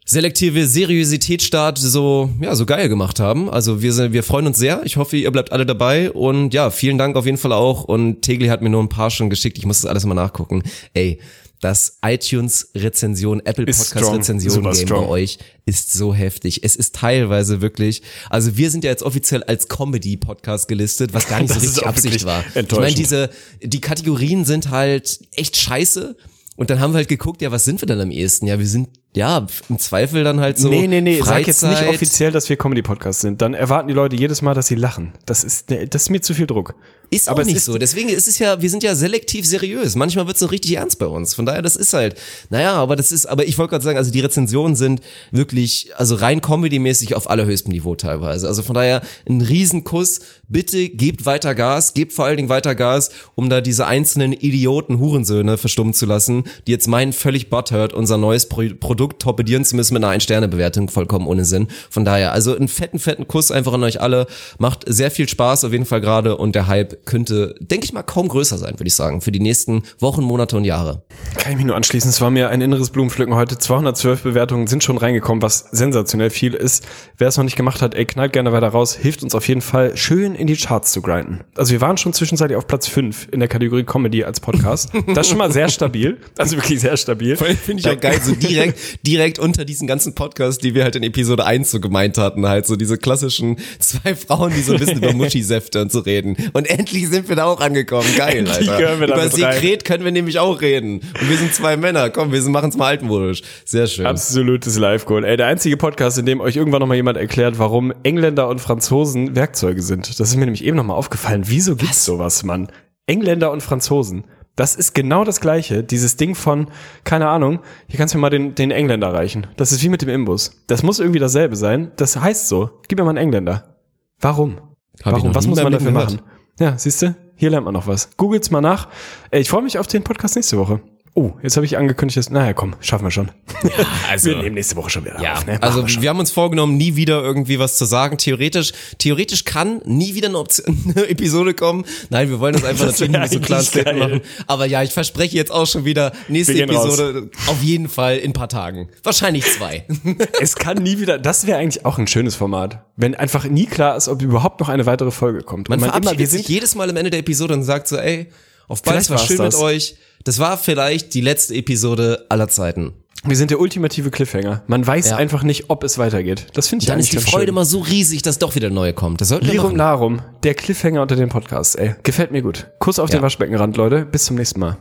selektive Seriositätsstart so, ja, so geil gemacht haben. Also wir sind, wir freuen uns sehr. Ich hoffe, ihr bleibt alle dabei und ja, vielen Dank auf jeden Fall auch. Und Tegli hat mir nur ein paar schon geschickt. Ich muss das alles mal nachgucken. Ey, das iTunes-Rezension, Apple Ist strong. Podcast-Rezension Super Game strong. bei euch ist so heftig. Es ist teilweise wirklich, also wir sind ja jetzt offiziell als Comedy-Podcast gelistet, was gar nicht so richtig Absicht war. Ich meine, diese, die Kategorien sind halt echt scheiße. Und dann haben wir halt geguckt, ja, was sind wir denn am ehesten? Ja, wir sind, ja, im Zweifel dann halt so. nee, nee, nee, sag jetzt nicht Freizeit. offiziell, dass wir Comedy-Podcast sind. Dann erwarten die Leute jedes Mal, dass sie lachen. Das ist, nee, das ist mir zu viel Druck. Ist auch Aber es nicht ist- so. Deswegen ist es ja, wir sind ja selektiv seriös. Manchmal wird es so richtig ernst bei uns. Von daher, das ist halt, naja, aber das ist, aber ich wollte gerade sagen, also die Rezensionen sind wirklich, also rein comedy-mäßig auf allerhöchstem Niveau teilweise. Also von daher ein Riesenkuss. Bitte gebt weiter Gas, gebt vor allen Dingen weiter Gas, um da diese einzelnen Idioten Hurensöhne verstummen zu lassen, die jetzt meinen völlig butthurt, unser neues Pro Produkt torpedieren zu müssen mit einer Ein-Sterne-Bewertung, vollkommen ohne Sinn. Von daher, also einen fetten, fetten Kuss einfach an euch alle. Macht sehr viel Spaß auf jeden Fall gerade und der Hype könnte, denke ich mal, kaum größer sein, würde ich sagen, für die nächsten Wochen, Monate und Jahre. Kann ich mich nur anschließen. Es war mir ein inneres Blumenpflücken heute. 212 Bewertungen sind schon reingekommen, was sensationell viel ist. Wer es noch nicht gemacht hat, ey, knallt gerne weiter raus. Hilft uns auf jeden Fall, schön in die Charts zu grinden. Also wir waren schon zwischenzeitlich auf Platz 5 in der Kategorie Comedy als Podcast. Das ist schon mal sehr stabil. Also wirklich sehr stabil. Finde ich auch geil, so direkt, direkt unter diesen ganzen Podcasts, die wir halt in Episode 1 so gemeint hatten, halt so diese klassischen zwei Frauen, die so ein bisschen über Muschisäfte und so reden. Und endlich sind wir da auch angekommen. Geil, Alter. über. Sekret können wir nämlich auch reden. Und wir sind zwei Männer. Komm, wir machen es mal altmodisch. Sehr schön. Absolutes Live-Goal. Ey, der einzige Podcast, in dem euch irgendwann noch mal jemand erklärt, warum Engländer und Franzosen Werkzeuge sind. Das ist mir nämlich eben noch mal aufgefallen. Wieso gibt's sowas, Mann? Engländer und Franzosen. Das ist genau das Gleiche. Dieses Ding von, keine Ahnung, hier kannst du mir mal den, den Engländer reichen. Das ist wie mit dem Imbus. Das muss irgendwie dasselbe sein. Das heißt so. Gib mir mal einen Engländer. Warum? Hab Warum? Was muss man dafür machen? Ja, siehst du? Hier lernt man noch was. Googelt's mal nach. Ich freue mich auf den Podcast nächste Woche. Oh, jetzt habe ich angekündigt, dass, naja, komm, schaffen wir schon. also, Wir nehmen nächste Woche schon wieder Ja, auf. Ne? Also wir wir haben uns vorgenommen, nie wieder irgendwie was zu sagen. Theoretisch, theoretisch kann nie wieder eine, Option, eine Episode kommen. Nein, wir wollen das einfach Das natürlich nicht so klar Statement machen. Aber ja, ich verspreche jetzt auch schon wieder nächste Episode auf jeden Fall in ein paar Tagen. Wahrscheinlich zwei. es kann nie wieder, das wäre eigentlich auch ein schönes Format. Wenn einfach nie klar ist, ob überhaupt noch eine weitere Folge kommt. Man Und verabschiedet immer, wir sich sind, jedes Mal am Ende der Episode und sagt so, ey, auf bald, war schön das. mit euch. Das war vielleicht die letzte Episode aller Zeiten. wir sind der ultimative Cliffhanger. Man weiß Ja. einfach nicht, ob es weitergeht. Das finde ich Dann ist die Freude schön. immer so riesig, dass doch wieder neue kommt. Das sollten wir Lirum. Larum, der Cliffhanger unter den Podcasts, ey. Gefällt mir gut. Kuss auf Ja. den Waschbeckenrand, Leute. Bis zum nächsten Mal.